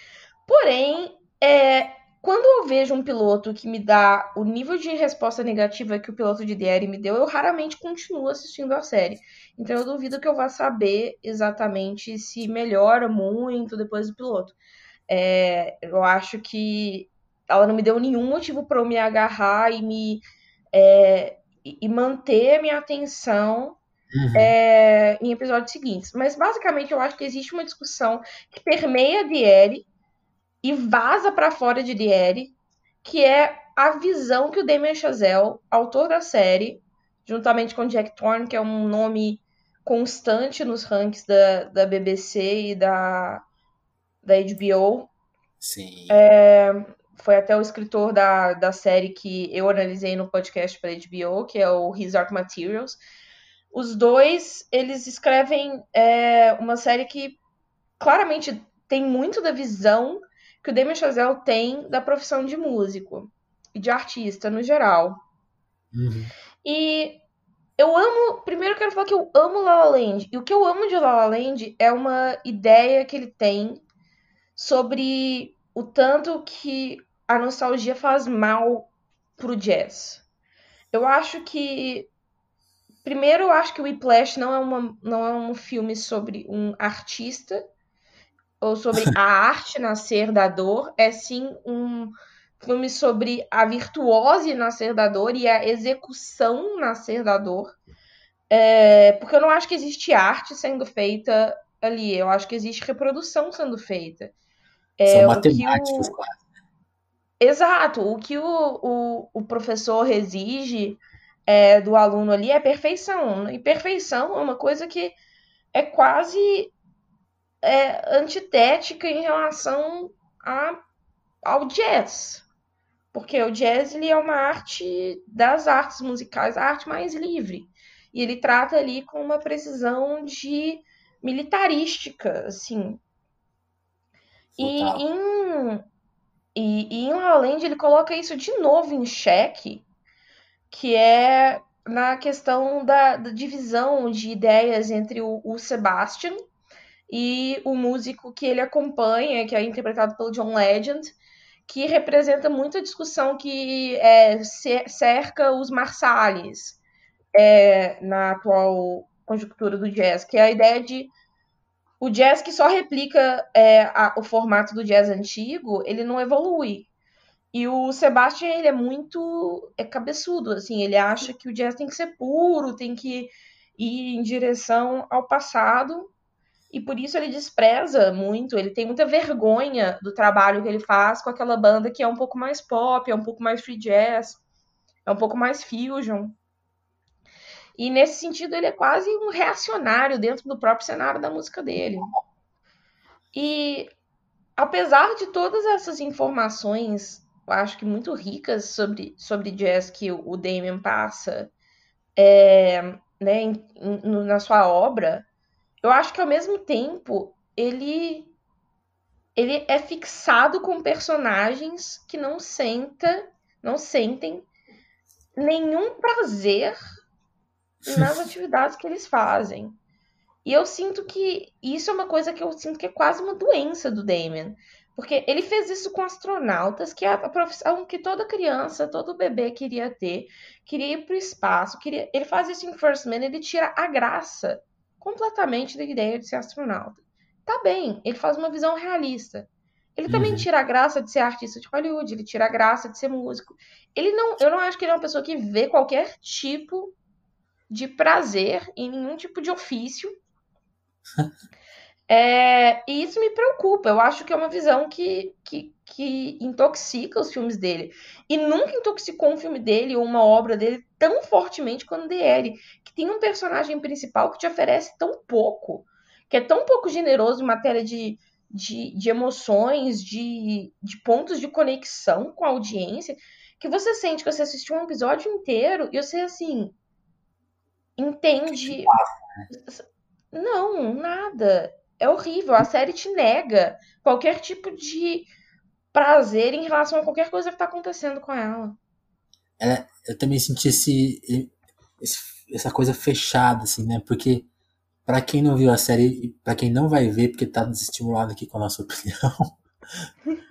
B: Porém, é, quando eu vejo um piloto que me dá o nível de resposta negativa que o piloto de DR me deu, eu raramente continuo assistindo a série. Então eu duvido que eu vá saber exatamente se melhora muito depois do piloto. É, eu acho que ela não me deu nenhum motivo para eu me agarrar e me é, e manter a minha atenção uhum. é, em episódios seguintes. Mas basicamente eu acho que existe uma discussão que permeia a DR e vaza para fora de Dieri, que é a visão que o Damien Chazelle, autor da série, juntamente com Jack Thorne, que é um nome constante nos rankings da, da BBC e da, da HBO.
A: Sim.
B: É, foi até o escritor da, da série que eu analisei no podcast para HBO, que é o His Dark Materials. Os dois, eles escrevem é, uma série que claramente tem muito da visão que o Damien Chazelle tem da profissão de músico e de artista no geral.
A: Uhum.
B: E eu amo. Primeiro eu quero falar que eu amo La La Land. E o que eu amo de La La Land é uma ideia que ele tem sobre o tanto que a nostalgia faz mal pro jazz. Eu acho que. Primeiro, eu acho que o Whiplash não é, uma, não é um filme sobre um artista ou sobre a arte nascer da dor, é sim um filme sobre a virtuose nascer da dor e a execução nascer da dor. É, porque eu não acho que existe arte sendo feita ali, eu acho que existe reprodução sendo feita.
A: É, São matemáticos, o... quase.
B: Exato, o que o, o, o professor exige é, do aluno ali é perfeição. E perfeição é uma coisa que é quase é, antitética em relação a, ao jazz. Porque o jazz ele é uma arte das artes musicais, a arte mais livre. E ele trata ali com uma precisão de militarística, assim. E em, e, e em La Land ele coloca isso de novo em xeque, que é na questão da, da divisão de ideias entre o, o Sebastian, e o músico que ele acompanha, que é interpretado pelo John Legend, que representa muito a discussão que é, cerca os Marsalis é, na atual conjuntura do jazz, que é a ideia de o jazz que só replica é, a, o formato do jazz antigo, ele não evolui. E o Sebastian, ele é muito é cabeçudo, assim, ele acha que o jazz tem que ser puro, tem que ir em direção ao passado, e por isso ele despreza muito, ele tem muita vergonha do trabalho que ele faz com aquela banda que é um pouco mais pop, é um pouco mais free jazz, é um pouco mais fusion. E nesse sentido ele é quase um reacionário dentro do próprio cenário da música dele. E apesar de todas essas informações, eu acho que muito ricas sobre, sobre jazz que o Damien passa é, né, em, em, na sua obra, eu acho que ao mesmo tempo ele ele é fixado com personagens que não senta, não sentem nenhum prazer nas atividades que eles fazem. E eu sinto que isso é uma coisa que eu sinto que é quase uma doença do Damien. Porque ele fez isso com astronautas, que é a profissão que toda criança, todo bebê queria ter, queria ir para o espaço, queria... ele faz isso em First Man, ele tira a graça completamente da ideia de ser astronauta. Tá bem, ele faz uma visão realista. Ele também uhum. tira a graça de ser artista de Hollywood, ele tira a graça de ser músico. Ele não, eu não acho que ele é uma pessoa que vê qualquer tipo de prazer em nenhum tipo de ofício. é, e isso me preocupa. Eu acho que é uma visão que, que, que intoxica os filmes dele. E nunca intoxicou um filme dele ou uma obra dele tão fortemente quanto DL, que tem um personagem principal que te oferece tão pouco, que é tão pouco generoso em matéria de, de, de emoções, de, de pontos de conexão com a audiência, que você sente que você assistiu um episódio inteiro e você, assim, entende. Não, nada. É horrível. A série te nega qualquer tipo de prazer em relação a qualquer coisa que tá acontecendo com ela.
A: ela eu também senti esse, esse, essa coisa fechada, assim, né? Porque para quem não viu a série, para quem não vai ver, porque tá desestimulado aqui com a nossa opinião,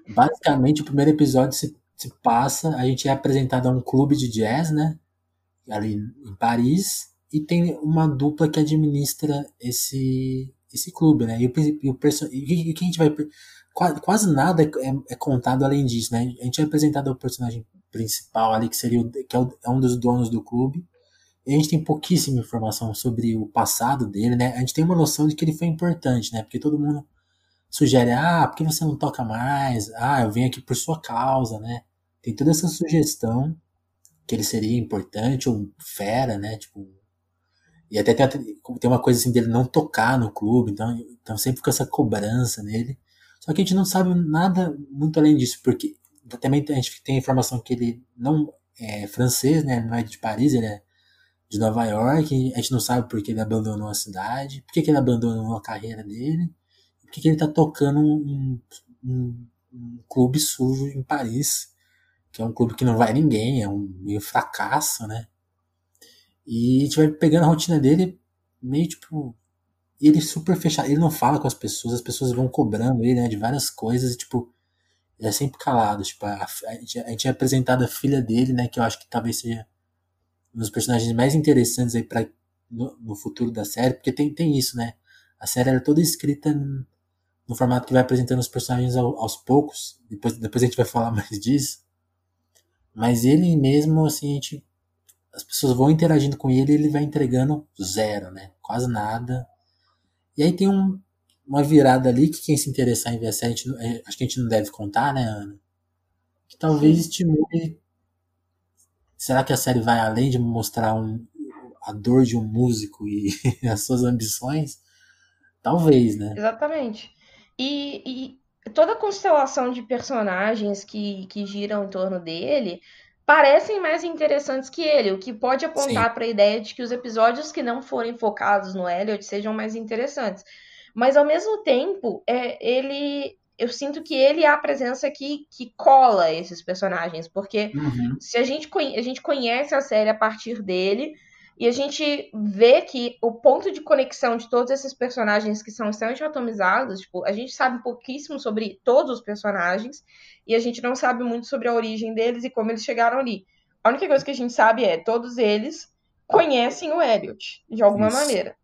A: basicamente o primeiro episódio se, se passa, a gente é apresentado a um clube de jazz, né? Ali em Paris, e tem uma dupla que administra esse esse clube, né? E o, e o, e o que a gente vai quase, nada é, é, contado além disso, né? A gente é apresentado ao personagem principal ali, que seria o, que é, o, é, um dos donos do clube. A gente tem pouquíssima informação sobre o passado dele, né? A gente tem uma noção de que ele foi importante, né? Porque todo mundo sugere, ah, por que você não toca mais? Ah, eu venho aqui por sua causa, né? Tem toda essa sugestão que ele seria importante, ou fera, né? Tipo, e até tem, tem uma coisa assim dele não tocar no clube, então, então sempre fica essa cobrança nele. Só que a gente não sabe nada muito além disso, porque também a gente tem a informação que ele não é francês, né? Ele não é de Paris, ele é de Nova York. A gente não sabe por que ele abandonou a cidade, por que, ele abandonou a carreira dele, por que, ele tá tocando um, um, um, clube sujo em Paris, que é um clube que não vai ninguém, é um meio fracasso, né? E a gente vai pegando a rotina dele meio tipo ele super fechado, ele não fala com as pessoas, as pessoas vão cobrando ele, né, de várias coisas, e, tipo, ele é sempre calado, tipo, a, a, a gente é apresentado a filha dele, né, que eu acho que talvez seja um dos personagens mais interessantes aí para no, no, futuro da série, porque tem, tem isso, né, a série era toda escrita no, formato que vai apresentando os personagens ao, aos poucos, depois, depois a gente vai falar mais disso, mas ele mesmo, assim, a gente as pessoas vão interagindo com ele e ele vai entregando zero, né? Quase nada. E aí tem um, uma virada ali que quem se interessar em ver a série, a gente, é, acho que a gente não deve contar, né, Ana? Que talvez estimule. Será que a série vai além de mostrar um, a dor de um músico e as suas ambições? Talvez, né?
B: Exatamente. E, e toda a constelação de personagens que, que giram em torno dele parecem mais interessantes que ele, o que pode apontar para a ideia de que os episódios que não forem focados no Elliot sejam mais interessantes. Mas ao mesmo tempo, é, ele eu sinto que ele é a presença que, que cola esses personagens, porque uhum. se a gente, a gente conhece a série a partir dele, e a gente vê que o ponto de conexão de todos esses personagens que são extremamente atomizados, tipo, a gente sabe pouquíssimo sobre todos os personagens e a gente não sabe muito sobre a origem deles e como eles chegaram ali. A única coisa que a gente sabe é todos eles conhecem o Elliot de alguma Isso. maneira.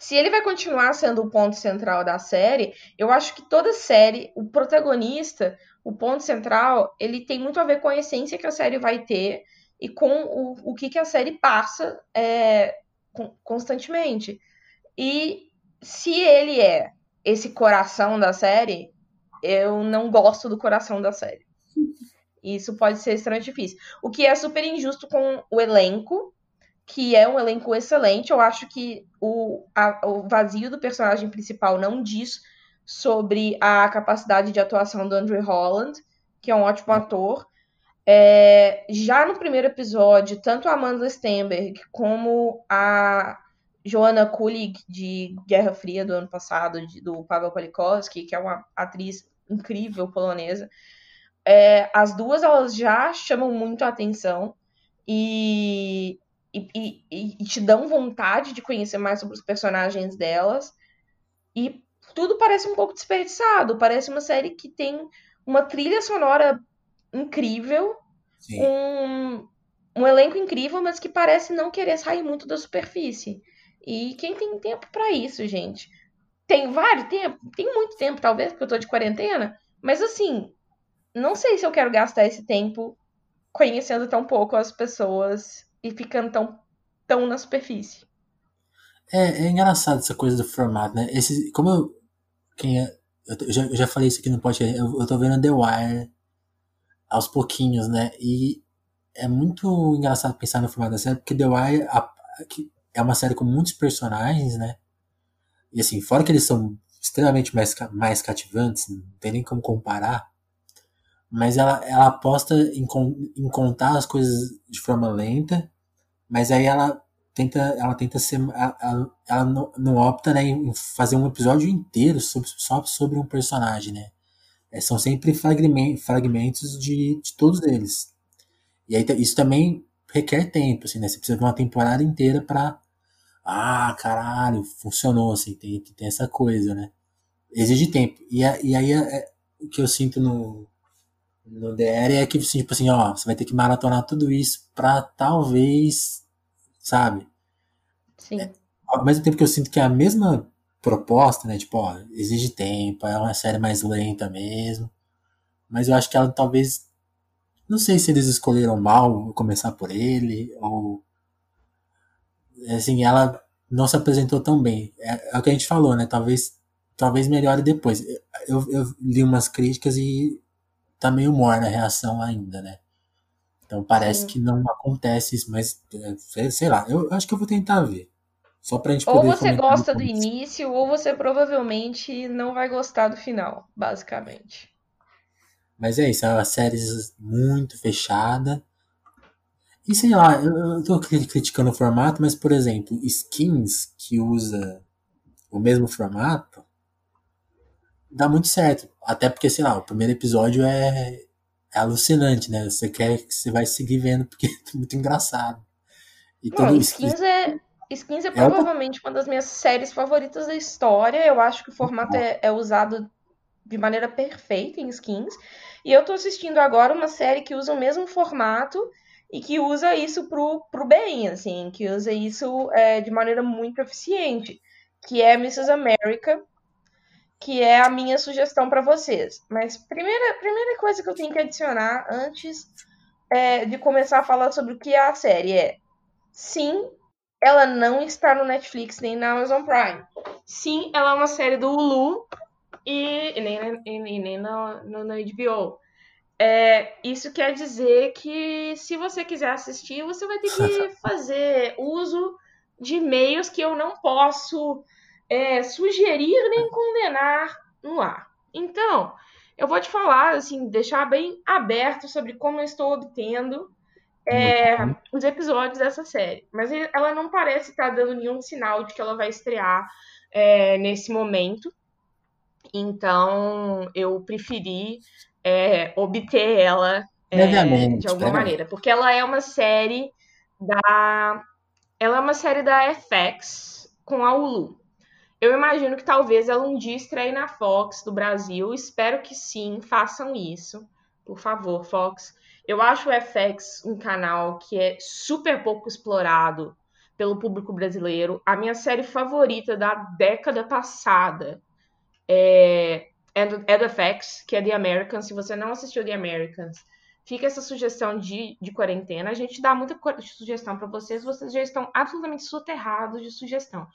B: Se ele vai continuar sendo o ponto central da série, eu acho que toda série, o protagonista, o ponto central, ele tem muito a ver com a essência que a série vai ter e com o, o que, que a série passa é, constantemente. E se ele é esse coração da série, eu não gosto do coração da série. Isso pode ser extremamente difícil. O que é super injusto com o elenco, que é um elenco excelente. Eu acho que o, a, o vazio do personagem principal não diz sobre a capacidade de atuação do Andrew Holland, que é um ótimo ator. É, já no primeiro episódio, tanto a Amanda Stenberg como a Joanna Kulig, de Guerra Fria do ano passado, de, do Pavel Palikowski, que é uma atriz incrível polonesa, é, as duas elas já chamam muito a atenção e, e, e, e, te dão vontade de conhecer mais sobre os personagens delas. E tudo parece um pouco desperdiçado. Parece uma série que tem uma trilha sonora incrível, um, um elenco incrível, mas que parece não querer sair muito da superfície. E quem tem tempo para isso, gente? Tem vários tempo? Tem muito tempo, talvez, porque eu tô de quarentena. Mas assim, não sei se eu quero gastar esse tempo conhecendo tão pouco as pessoas e ficando tão, tão na superfície.
A: É, é engraçado essa coisa do formato, né? Esse, como eu, quem é, eu, já, eu já falei isso aqui no podcast, eu, eu tô vendo The Wire aos pouquinhos, né? E é muito engraçado pensar no formato da série, porque The Wire a, é uma série com muitos personagens, né? E assim, fora que eles são extremamente mais, mais cativantes, não tem nem como comparar, mas ela, ela aposta em, em contar as coisas de forma lenta, mas aí ela tenta, ela tenta ser, ela, ela não, não, opta né, em fazer um episódio inteiro sobre, só sobre um personagem, né? É, são sempre fragmentos de, de todos eles. E aí isso também requer tempo, assim, né? Você precisa de uma temporada inteira para ah, caralho, funcionou, assim, tem, tem essa coisa, né? Exige tempo. E, e aí é, é, o que eu sinto no, no DR é que, tipo assim, ó, você vai ter que maratonar tudo isso pra talvez, sabe?
B: Sim. É,
A: ao mesmo tempo que eu sinto que é a mesma proposta, né? Tipo, ó, exige tempo, é uma série mais lenta mesmo. Mas eu acho que ela talvez. Não sei se eles escolheram mal começar por ele, ou assim, ela não se apresentou tão bem. É, é, o que a gente falou, né? Talvez, talvez melhore depois. Eu, eu li umas críticas e tá meio morna a reação ainda, né? Então parece Sim. que não acontece isso, mas é, sei lá, eu acho que eu vou tentar ver. Só pra gente
B: poder Ou você gosta do início, ou você provavelmente não vai gostar do final, basicamente.
A: Mas é isso, é uma série muito fechada. E sei lá, eu, eu tô criticando o formato, mas, por exemplo, skins que usa o mesmo formato dá muito certo. Até porque, sei lá, o primeiro episódio é, é alucinante, né? Você quer que você vai seguir vendo porque é muito engraçado.
B: E Não, skins é. Skins é, é provavelmente uma das minhas séries favoritas da história. Eu acho que o formato é, é usado de maneira perfeita em skins. E eu tô assistindo agora uma série que usa o mesmo formato e que usa isso pro, pro bem, assim, que usa isso é, de maneira muito eficiente, que é Mrs. America, que é a minha sugestão para vocês. Mas primeira, primeira coisa que eu tenho que adicionar antes é, de começar a falar sobre o que é a série é, sim, ela não está no Netflix nem na Amazon Prime. Sim, ela é uma série do Hulu e, e nem, e, nem no, no, no HBO. É, isso quer dizer que se você quiser assistir, você vai ter que fazer uso de meios que eu não posso é, sugerir nem condenar no ar. Então, eu vou te falar, assim, deixar bem aberto sobre como eu estou obtendo é, os episódios dessa série. Mas ela não parece estar dando nenhum sinal de que ela vai estrear é, nesse momento. Então, eu preferi é, obter ela é, de alguma maneira. Porque ela é uma série da. Ela é uma série da FX com a Hulu. Eu imagino que talvez ela um dia estreie na Fox do Brasil. Espero que sim, façam isso. Por favor, Fox. Eu acho o FX um canal que é super pouco explorado pelo público brasileiro. A minha série favorita da década passada é, é, é The Facts, que é The Americans. Se você não assistiu The Americans, fica essa sugestão de, de quarentena. A gente dá muita sugestão para vocês, vocês já estão absolutamente soterrados de sugestão.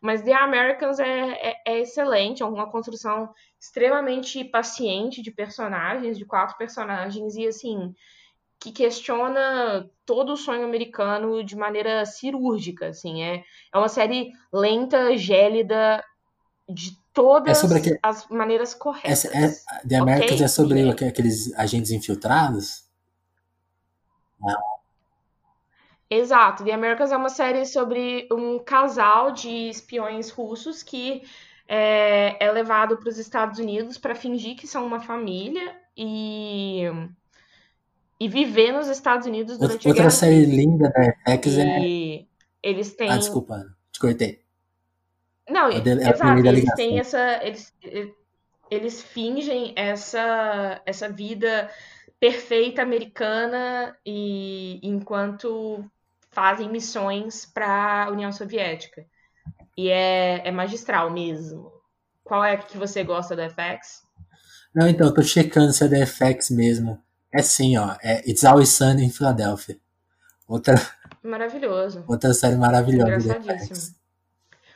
B: Mas The Americans é, é, é, excelente, é uma construção extremamente paciente de personagens, de quatro personagens, e assim, que questiona todo o sonho americano de maneira cirúrgica, assim, é, é uma série lenta, gélida, de todas é as maneiras corretas.
A: Essa, é, The Americans okay? é sobre aqueles agentes infiltrados?
B: Exato. The Americans é uma série sobre um casal de espiões russos que é, é levado para os Estados Unidos para fingir que são uma família e e viver nos Estados Unidos durante
A: Outra, outra série linda da FX
B: é eles têm
A: Ah, desculpa, te cortei.
B: Não, é exato, eles têm essa eles, eles fingem essa essa vida perfeita americana e enquanto fazem missões para a União Soviética. E é, é magistral mesmo. Qual é que você gosta da FX?
A: Não, então, eu tô checando se é da FX mesmo. É sim, ó. É It's Always Sunny em Filadélfia. Outra.
B: Maravilhoso.
A: Outra série maravilhosa.
B: Engraçadíssimo.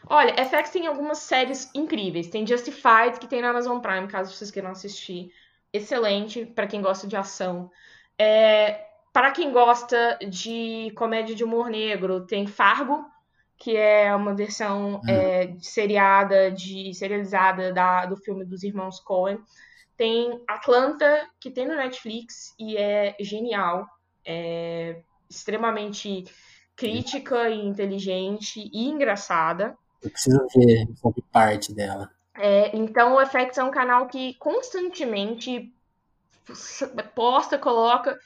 B: Olha, FX tem algumas séries incríveis. Tem Justified, que tem na Amazon Prime, caso vocês queiram assistir excelente para quem gosta de ação. É, para quem gosta de comédia de humor negro, tem Fargo, que é uma versão uhum. é, seriada, de serializada da, do filme dos irmãos Coen. Tem Atlanta, que tem no Netflix e é genial, é extremamente crítica e inteligente e engraçada.
A: Eu preciso ver sobre parte dela.
B: É, então, o FX é um canal que constantemente posta, coloca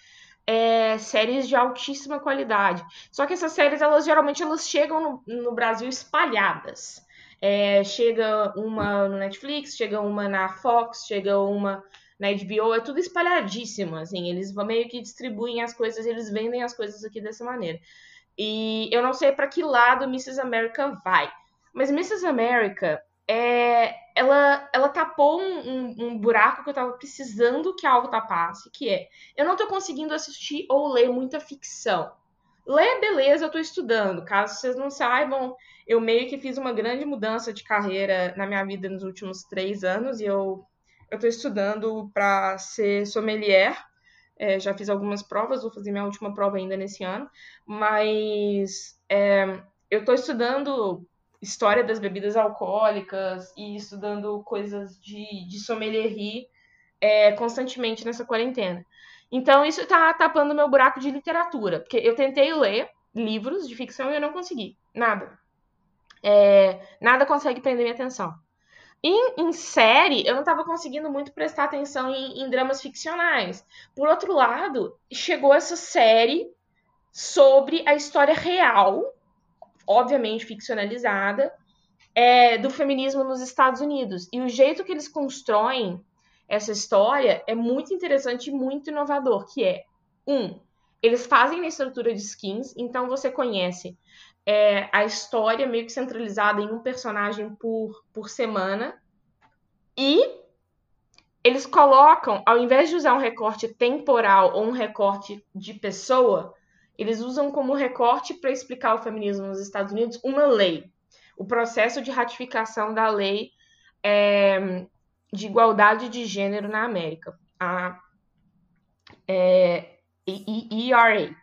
B: é, séries de altíssima qualidade. Só que essas séries, elas geralmente elas chegam no, no Brasil espalhadas. É, chega uma no Netflix, chega uma na Fox, chega uma na HBO, é tudo espalhadíssimo, assim, eles meio que distribuem as coisas, eles vendem as coisas aqui dessa maneira. E eu não sei para que lado Mrs. America vai, mas Mrs. America é, ela, ela tapou um, um, um, buraco que eu tava precisando que algo tapasse, que é, eu não tô conseguindo assistir ou ler muita ficção. Ler, beleza, eu tô estudando. Caso vocês não saibam, eu meio que fiz uma grande mudança de carreira na minha vida nos últimos três anos e eu, eu tô estudando para ser sommelier. É, já fiz algumas provas, vou fazer minha última prova ainda nesse ano, mas é, eu tô estudando história das bebidas alcoólicas e estudando coisas de, de sommelierie é, constantemente nessa quarentena. Então, isso está tapando meu buraco de literatura, porque eu tentei ler livros de ficção e eu não consegui. Nada. É, nada consegue prender minha atenção. Em, em, série, eu não estava conseguindo muito prestar atenção em, em, dramas ficcionais. Por outro lado, chegou essa série sobre a história real obviamente ficcionalizada, é, do feminismo nos Estados Unidos. E o jeito que eles constroem essa história é muito interessante e muito inovador, que é, um, eles fazem na estrutura de skins, então você conhece é, a história meio que centralizada em um personagem por, por semana, e eles colocam, ao invés de usar um recorte temporal ou um recorte de pessoa, eles usam como recorte para explicar o feminismo nos Estados Unidos uma lei, o processo de ratificação da lei é, de igualdade de gênero na América, a é, ERA.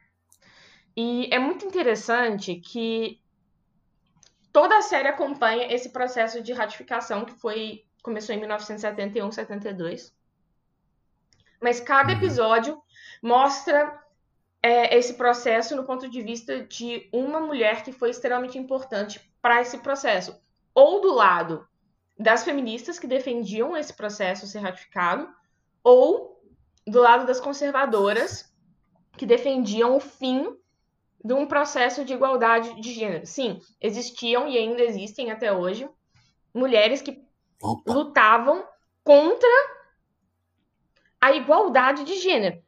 B: E é muito interessante que toda a série acompanha esse processo de ratificação que foi começou em 1971, 72. Mas cada uhum. episódio mostra é, esse processo no ponto de vista de uma mulher que foi extremamente importante para esse processo. Ou do lado das feministas que defendiam esse processo ser ratificado, ou do lado das conservadoras que defendiam o fim de um processo de igualdade de gênero. Sim, existiam e ainda existem até hoje mulheres que Opa. lutavam contra a igualdade de gênero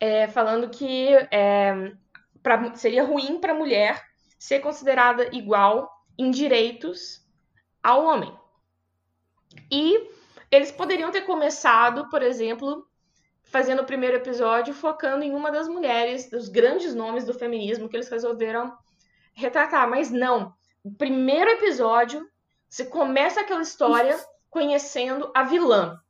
B: é, falando que é, pra, seria ruim para a mulher ser considerada igual em direitos ao homem. E eles poderiam ter começado, por exemplo, fazendo o primeiro episódio focando em uma das mulheres, dos grandes nomes do feminismo que eles resolveram retratar, mas não. O primeiro episódio, você começa aquela história conhecendo a vilã,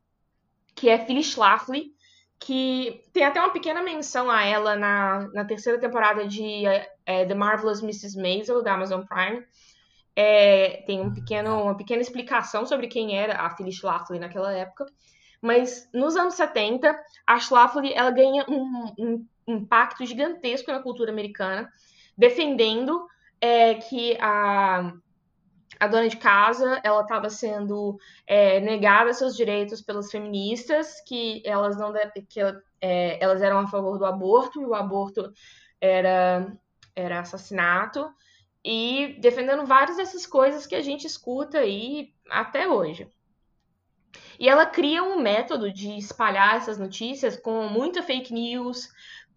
B: que é Phyllis Schlafly, que tem até uma pequena menção a ela na, na terceira temporada de é, The Marvelous Mrs. Maisel, da Amazon Prime. É, tem um pequeno, uma pequena explicação sobre quem era a Phyllis Schlafly naquela época. Mas nos anos 70, a Schlafly ela ganha um, um impacto gigantesco na cultura americana, defendendo é, que a, a dona de casa ela estava sendo é, negada seus direitos pelas feministas, que elas não que é, elas eram a favor do aborto e o aborto era era assassinato e defendendo várias dessas coisas que a gente escuta aí até hoje. E ela cria um método de espalhar essas notícias com muita fake news,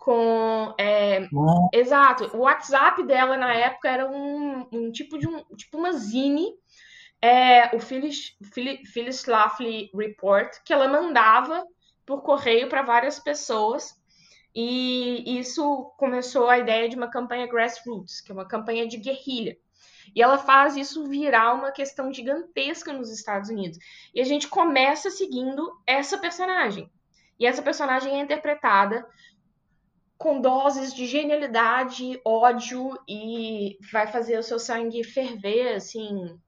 B: com. É, exato. O WhatsApp dela na época era um, um tipo de um. tipo uma zine. É, o Phyllis, Phyllis Schlafly Report, que ela mandava por correio para várias pessoas. E isso começou a ideia de uma campanha grassroots, que é uma campanha de guerrilha. E ela faz isso virar uma questão gigantesca nos Estados Unidos. E a gente começa seguindo essa personagem. E essa personagem é interpretada com doses de genialidade, ódio e vai fazer o seu sangue ferver, assim,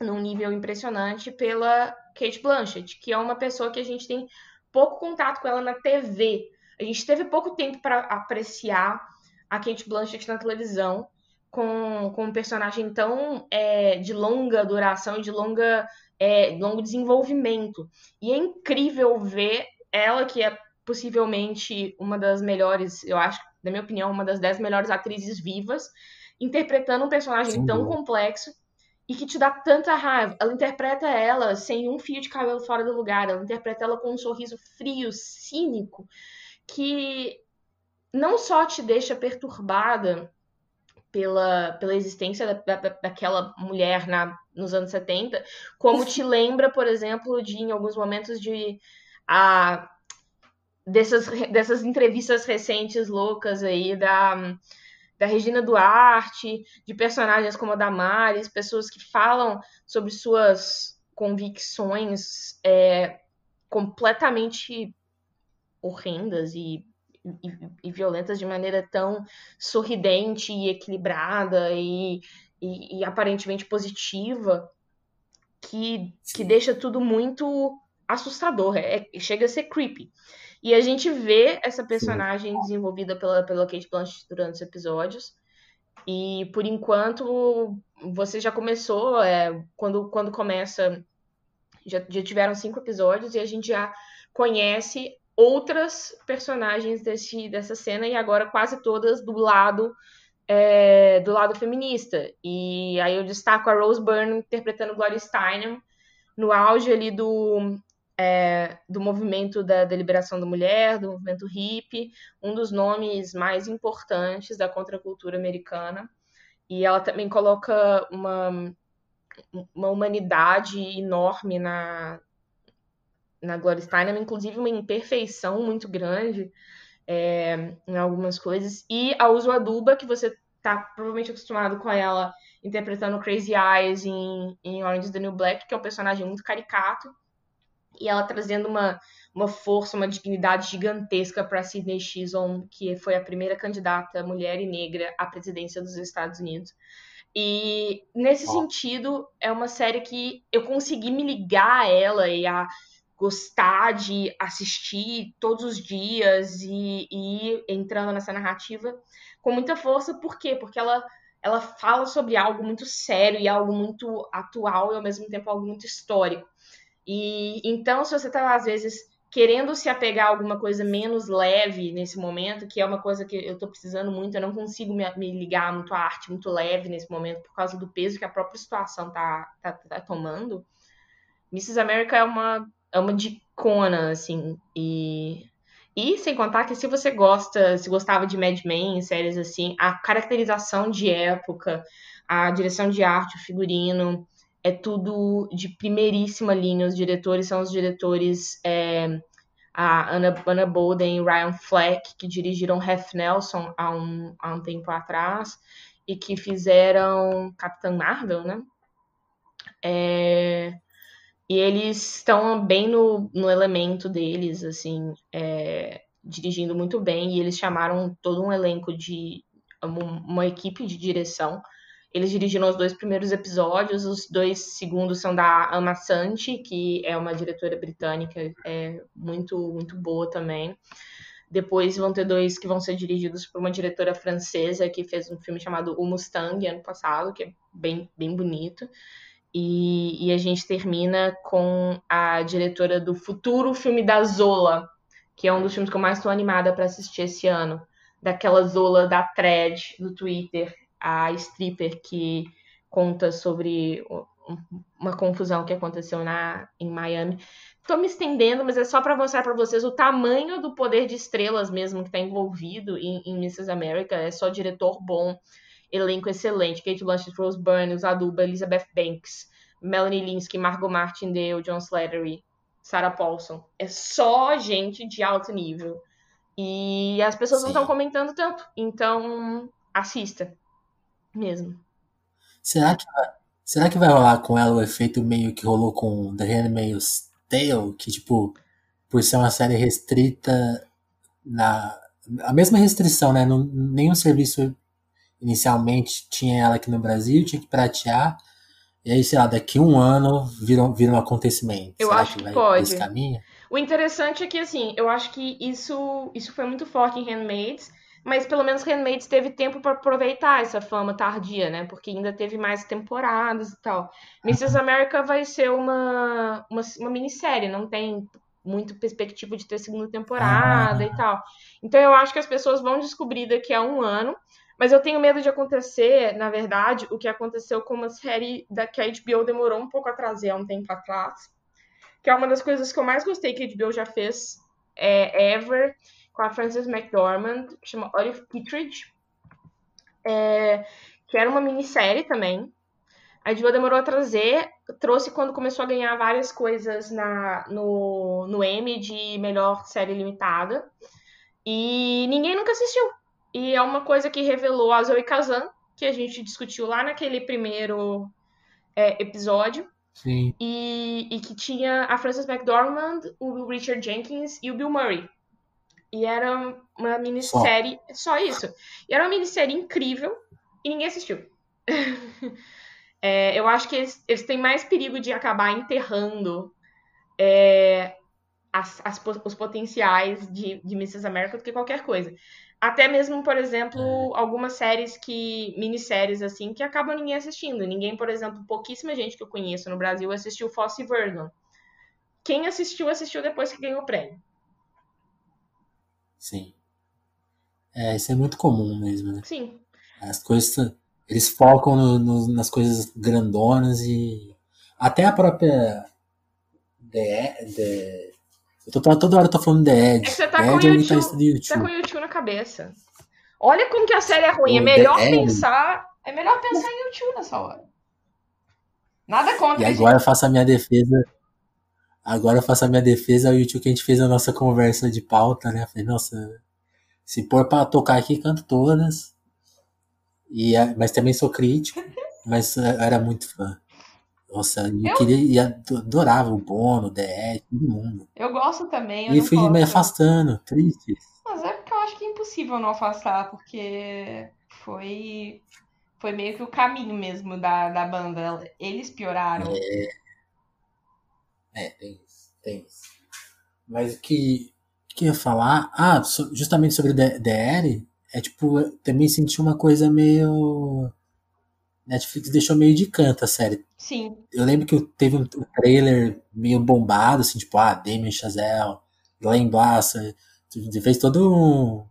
B: num nível impressionante pela Kate Blanchett, que é uma pessoa que a gente tem pouco contato com ela na TV. A gente teve pouco tempo para apreciar a Kate Blanchett na televisão, com, com um personagem tão é, de longa duração e de longa, é, longo desenvolvimento. E é incrível ver ela, que é possivelmente uma das melhores, eu acho, na minha opinião, uma das dez melhores atrizes vivas, interpretando um personagem Sim, tão complexo e que te dá tanta raiva. Ela interpreta ela sem um fio de cabelo fora do lugar, ela interpreta ela com um sorriso frio, cínico, que não só te deixa perturbada pela, pela existência da, da, daquela mulher na, nos anos 70, como te lembra, por exemplo, de em alguns momentos de a, dessas, dessas entrevistas recentes loucas aí da, da Regina Duarte, de personagens como a Damares, pessoas que falam sobre suas convicções é, completamente horrendas e e, e, violentas de maneira tão sorridente e equilibrada e, e, e aparentemente positiva que, que deixa tudo muito assustador, é, chega a ser creepy. E a gente vê essa personagem Sim. desenvolvida pela, pela Kate Blanchett durante os episódios. E por enquanto você já começou, é, quando, quando começa, já, já tiveram cinco episódios e a gente já conhece outras personagens desse, dessa cena e agora quase todas do lado é, do lado feminista. E aí eu destaco a Rose Byrne interpretando Gloria Steinem no auge ali do, é, do movimento da, da liberação da mulher, do movimento hippie, um dos nomes mais importantes da contracultura americana. E ela também coloca uma, uma humanidade enorme na, na Gloria Steinem, inclusive uma imperfeição muito grande é, em algumas coisas. E a Uso Aduba, que você tá provavelmente acostumado com ela interpretando Crazy Eyes em, em Orange is the New Black, que é um personagem muito caricato, e ela trazendo uma, uma força, uma dignidade gigantesca para Sidney Chisholm, que foi a primeira candidata mulher e negra à presidência dos Estados Unidos. E nesse oh. sentido, é uma série que eu consegui me ligar a ela e a gostar de assistir todos os dias e, e ir entrando nessa narrativa com muita força. Por quê? Porque ela, ela fala sobre algo muito sério e algo muito atual e ao mesmo tempo algo muito histórico. E então, se você está às vezes querendo se apegar a alguma coisa menos leve nesse momento, que é uma coisa que eu estou precisando muito, eu não consigo me, me, ligar muito à arte muito leve nesse momento por causa do peso que a própria situação está tá, tá tomando. Mrs. America é uma é uma dicona, assim, e, E sem contar que se você gosta, se gostava de Mad Men, séries assim, a caracterização de época, a direção de arte, o figurino, é tudo de primeiríssima linha. Os diretores são os diretores é, a Anna, Anna Bolden e Ryan Fleck, que dirigiram Half Nelson há um, há um tempo atrás e que fizeram Capitã Marvel, né? É, e eles estão bem no, no elemento deles, assim, é, dirigindo muito bem. E eles chamaram todo um elenco de. uma equipe de direção. Eles dirigiram os dois primeiros episódios, os dois segundos são da Ama Santi, que é uma diretora britânica é, muito, muito boa também. Depois vão ter dois que vão ser dirigidos por uma diretora francesa que fez um filme chamado O Mustang ano passado, que é bem, bem bonito. E, e, a gente termina com a diretora do futuro filme da Zola, que é um dos filmes que eu mais estou animada para assistir esse ano. Daquela Zola da thread do Twitter, a stripper que conta sobre uma confusão que aconteceu na, em Miami. Estou me estendendo, mas é só para mostrar para vocês o tamanho do poder de estrelas mesmo que está envolvido em, em Mrs. America. É só diretor bom, elenco excelente. Kate Blanchett, Rose Byrne, os Aduba, Elizabeth Banks, Melanie Linsky, Margot Martindale, John Slattery, Sarah Paulson. É só gente de alto nível. E as pessoas Sim. não estão comentando tanto. Então, assista. Mesmo.
A: Será que, será que vai rolar com ela o efeito meio que rolou com The Handmaid's Tale? Que, tipo, por ser uma série restrita na... A mesma restrição, né? No, nenhum serviço inicialmente tinha ela aqui no Brasil, tinha que pratear. E aí, sei lá, daqui um ano vira, vira um acontecimento.
B: Eu Será acho que, que pode. Esse caminho? O interessante é que, assim, eu acho que isso, isso foi muito forte em Handmaids, mas pelo menos Handmaids teve tempo para aproveitar essa fama tardia, né? Porque ainda teve mais temporadas e tal. Mrs. America vai ser uma, uma, uma minissérie, não tem muito perspectiva de ter segunda temporada ah. e tal. Então eu acho que as pessoas vão descobrir daqui a um ano. Mas eu tenho medo de acontecer, na verdade, o que aconteceu com uma série da, que a HBO demorou um pouco a trazer há um tempo atrás. Que é uma das coisas que eu mais gostei que a HBO já fez é Ever, com a Frances McDormand, que chama Olive Kittredge. É, que era uma minissérie também. A HBO demorou a trazer, trouxe quando começou a ganhar várias coisas na, no, no Emmy de melhor série limitada. E ninguém nunca assistiu. E é uma coisa que revelou a Zoe Kazan, que a gente discutiu lá naquele primeiro é, episódio.
A: Sim.
B: E, e, que tinha a Frances McDormand, o Richard Jenkins e o Bill Murray. E era uma minissérie. Só, só isso. E era uma minissérie incrível e ninguém assistiu. é, eu acho que eles, eles, têm mais perigo de acabar enterrando é, as, as, os potenciais de, de Mrs. America do que qualquer coisa. Até mesmo, por exemplo, é. algumas séries que. minisséries assim, que acabam ninguém assistindo. Ninguém, por exemplo, pouquíssima gente que eu conheço no Brasil assistiu Fosse Verdon. Quem assistiu, assistiu depois que ganhou o prêmio.
A: Sim. É, isso é muito comum mesmo, né?
B: Sim.
A: As coisas. Eles focam no, no, nas coisas grandonas e. Até a própria. The, the, eu tô, toda hora eu tô falando The Edge.
B: É que você tá, com, Edge, YouTube, tá, YouTube. tá com o YouTube na cabeça. Olha como que a série é ruim. É melhor pensar. É melhor pensar em YouTube nessa hora. Nada contra.
A: E agora eu faço a minha defesa. Agora eu faço a minha defesa ao YouTube que a gente fez a nossa conversa de pauta, né? falei, nossa, se pôr pra tocar aqui, canto todas. E, mas também sou crítico, mas era muito fã. Nossa, eu, eu queria, adorava o Bono, o DR, todo mundo.
B: Eu gosto também.
A: e fui posso. me afastando, triste.
B: Mas é porque eu acho que é impossível não afastar, porque foi, foi meio que o caminho mesmo da, da banda. Eles pioraram.
A: É, é tem isso, tem isso. Mas o que, que eu ia falar? Ah, justamente sobre DR, é tipo, também senti uma coisa meio Netflix deixou meio de canto a série.
B: Sim.
A: Eu lembro que teve um trailer meio bombado, assim, tipo, ah, Damien Chazelle, Glenn Blaster, fez todo um,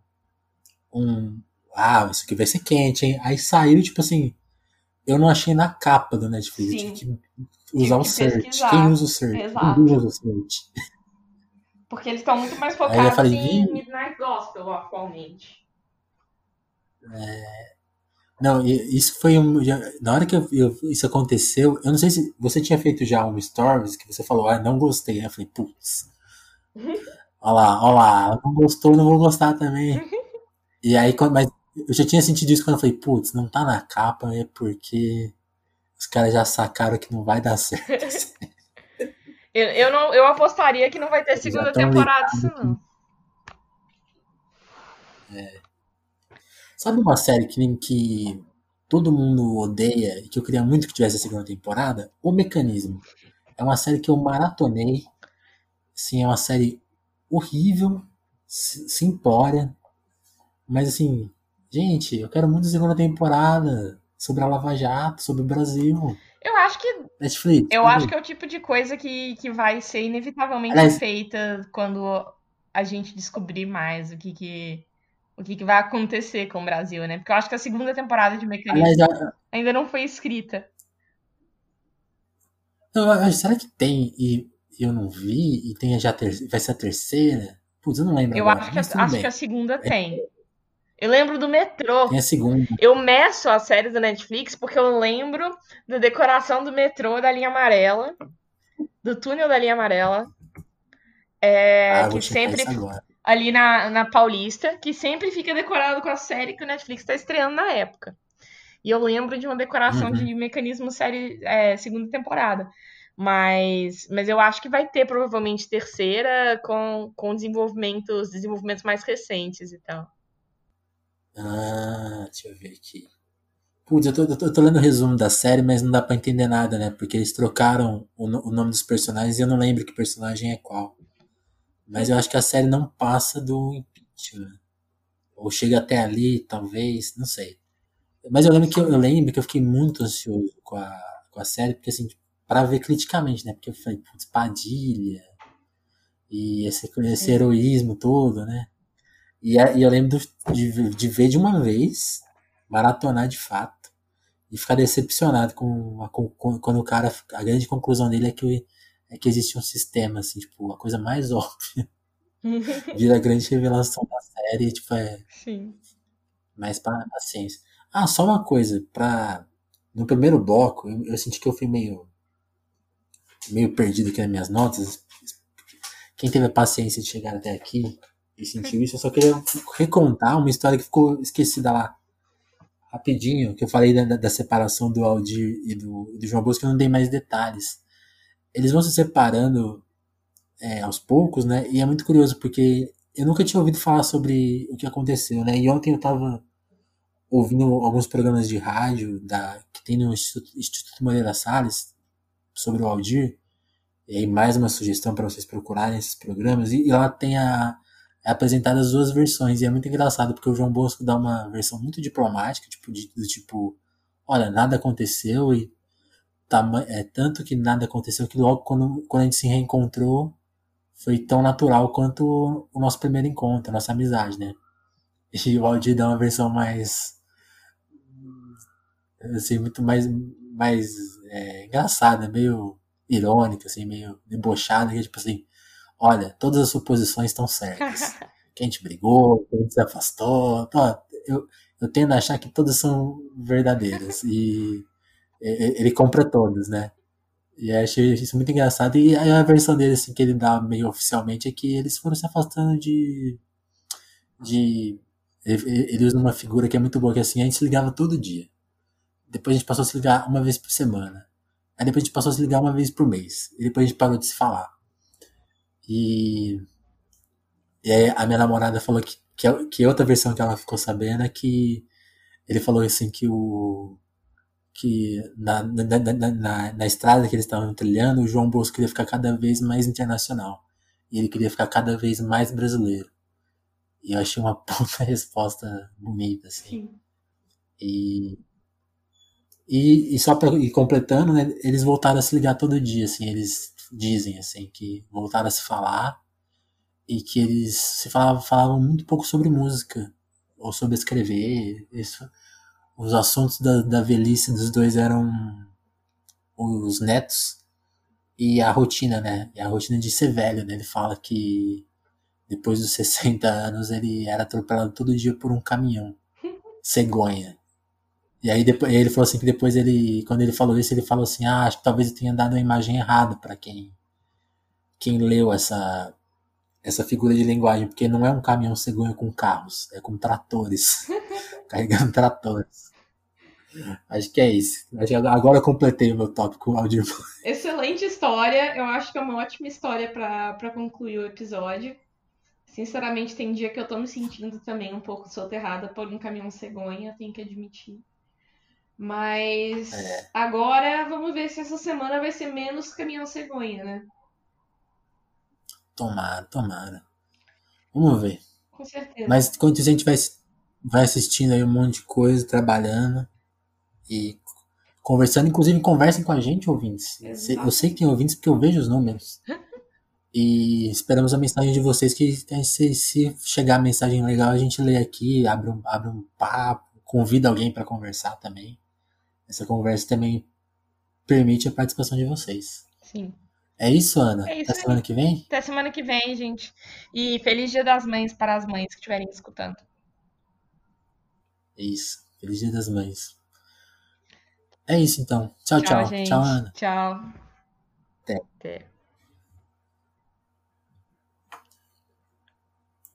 A: um. Ah, isso aqui vai ser quente, hein? Aí saiu, tipo assim, eu não achei na capa do Netflix. Sim. Tive que usar o search. Quem usa o search? Exato. Quem usa o search?
B: Porque eles estão muito mais focados falei, em Midnight Gospel atualmente.
A: É... Não, isso foi um. Na hora que eu, eu, isso aconteceu, eu não sei se você tinha feito já um stories que você falou, ah, não gostei. Eu falei, putz. Olha lá, olha lá, não gostou, não vou gostar também. e aí, mas eu já tinha sentido isso quando eu falei, putz, não tá na capa, é porque os caras já sacaram que não vai dar certo.
B: eu, eu, não, eu apostaria que não vai ter segunda temporada isso não.
A: É. Sabe uma série que, que todo mundo odeia e que eu queria muito que tivesse a segunda temporada? O Mecanismo. É uma série que eu maratonei. Sim, é uma série horrível, simplória, mas assim, gente, eu quero muito a segunda temporada sobre a Lava Jato, sobre o Brasil.
B: Eu acho que.
A: Netflix.
B: Eu acho que é o tipo de coisa que, que vai ser inevitavelmente Aliás, feita quando a gente descobrir mais o que, que, o que, que vai acontecer com o Brasil, né? Porque eu acho que a segunda temporada de Mecanismo Aliás, ainda não foi escrita.
A: Não, será que tem? E eu não vi, e tem já ter, vai ser a terceira. Putz, eu não lembro.
B: Eu agora, acho, que, a, acho que a segunda tem. Eu lembro do metrô.
A: Tem a segunda.
B: Eu meço as séries da Netflix porque eu lembro da decoração do metrô da linha amarela, do túnel da linha amarela. É, ah, que sempre ali na, na Paulista, que sempre fica decorado com a série que o Netflix está estreando na época. E eu lembro de uma decoração uhum. de mecanismo série é, segunda temporada. Mas, mas eu acho que vai ter provavelmente terceira com, com desenvolvimentos, desenvolvimentos mais recentes e tal.
A: Ah, deixa eu ver aqui. Putz, eu tô, eu tô, eu tô lendo o resumo da série, mas não dá pra entender nada, né? Porque eles trocaram o, o nome dos personagens e eu não lembro que personagem é qual. Mas eu acho que a série não passa do impeachment. Ou chega até ali, talvez, não sei. Mas eu lembro que eu, eu lembro que eu fiquei muito ansioso com a, com a série, porque assim, para ver criticamente, né? Porque eu falei, putz, Padilha e esse, esse heroísmo todo, né? E, e eu lembro de, de ver de uma vez, maratonar de fato, e ficar decepcionado com, a, com, quando o cara. A grande conclusão dele é que, é que existe um sistema, assim, tipo, a coisa mais óbvia. Vira a grande revelação da série, tipo, é.
B: Sim.
A: Mais paciência. Ah, só uma coisa, pra. No primeiro bloco, eu, eu senti que eu fui meio meio perdido aqui nas minhas notas. Quem teve a paciência de chegar até aqui e sentiu isso, eu só queria recontar uma história que ficou esquecida lá. Rapidinho, que eu falei da, da separação do Aldir e do, do João Bosco, eu não dei mais detalhes. Eles vão se separando é, aos poucos, né? E é muito curioso, porque eu nunca tinha ouvido falar sobre o que aconteceu, né? E ontem eu tava ouvindo alguns programas de rádio da, que tem no Instituto, Instituto Moreira Salles, sobre o Aldir. E aí mais uma sugestão para vocês procurarem esses programas. E, e lá tem a, é apresentado as duas versões. E é muito engraçado, porque o João Bosco dá uma versão muito diplomática, tipo, de, do tipo, olha, nada aconteceu e é tanto que nada aconteceu que logo quando, quando a gente se reencontrou foi tão natural quanto o nosso primeiro encontro, a nossa amizade, né? E o Aldir dá uma versão mais assim, muito mais mais é, engraçada, meio irônica, assim, meio debochada, que é tipo assim, olha, todas as suposições estão certas. que a gente brigou, que a gente se afastou, tá, eu, eu tendo a achar que todas são verdadeiras. E ele compra todas, né? E eu achei isso muito engraçado. E a versão dele, assim, que ele dá meio oficialmente é que eles foram se afastando de. de ele, ele usa uma figura que é muito boa, que é assim, a gente se ligava todo dia. Depois a gente passou a se ligar uma vez por semana. Aí depois a gente passou a se ligar uma vez por mês. E depois a gente parou de se falar. E, e aí a minha namorada falou que, que, que outra versão que ela ficou sabendo é que ele falou assim que o que na, na, na, na, na estrada que eles estavam trilhando, o João Bosco queria ficar cada vez mais internacional. E ele queria ficar cada vez mais brasileiro. E eu achei uma puta resposta bonita, assim. Sim. E, e, e só para ir completando, né, eles voltaram a se ligar todo dia, assim, eles dizem assim que voltaram a se falar e que eles se falavam, falavam muito pouco sobre música ou sobre escrever. Isso, os assuntos da, da velhice dos dois eram os netos E a rotina, né? E a rotina de ser velho, né? Ele fala que depois dos 60 anos ele era atropelado todo dia por um caminhão. Cegonha. E aí depois ele falou assim que depois ele, quando ele falou isso, ele falou assim: "Ah, acho que talvez eu tenha dado uma imagem errada para quem quem leu essa essa figura de linguagem, porque não é um caminhão cegonha com carros, é com tratores, carregando tratores. Acho que é isso. Agora eu completei o meu tópico audiovisual.
B: Excelente história. Eu acho que é uma ótima história para concluir o episódio. Sinceramente, tem dia que eu tô me sentindo também um pouco soterrada por um caminhão cegonha, tenho que admitir. Mas é. agora vamos ver se essa semana vai ser menos caminhão cegonha, né?
A: Tomara, tomara. Vamos ver.
B: Com certeza.
A: Mas enquanto a gente vai, vai assistindo aí um monte de coisa, trabalhando e conversando, inclusive conversem com a gente, ouvintes. Exato. Eu sei que tem ouvintes porque eu vejo os números. e esperamos a mensagem de vocês que se, se chegar a mensagem legal a gente lê aqui, abre um, abre um papo, convida alguém para conversar também. Essa conversa também permite a participação de vocês.
B: Sim.
A: É isso, Ana?
B: É isso
A: Até semana que vem?
B: Até semana que vem, gente. E feliz Dia das Mães para as mães que estiverem escutando.
A: Isso. Feliz Dia das Mães. É isso então. Tchau, tchau.
B: Tchau,
A: tchau Ana.
B: Tchau.
A: Até.
B: Até.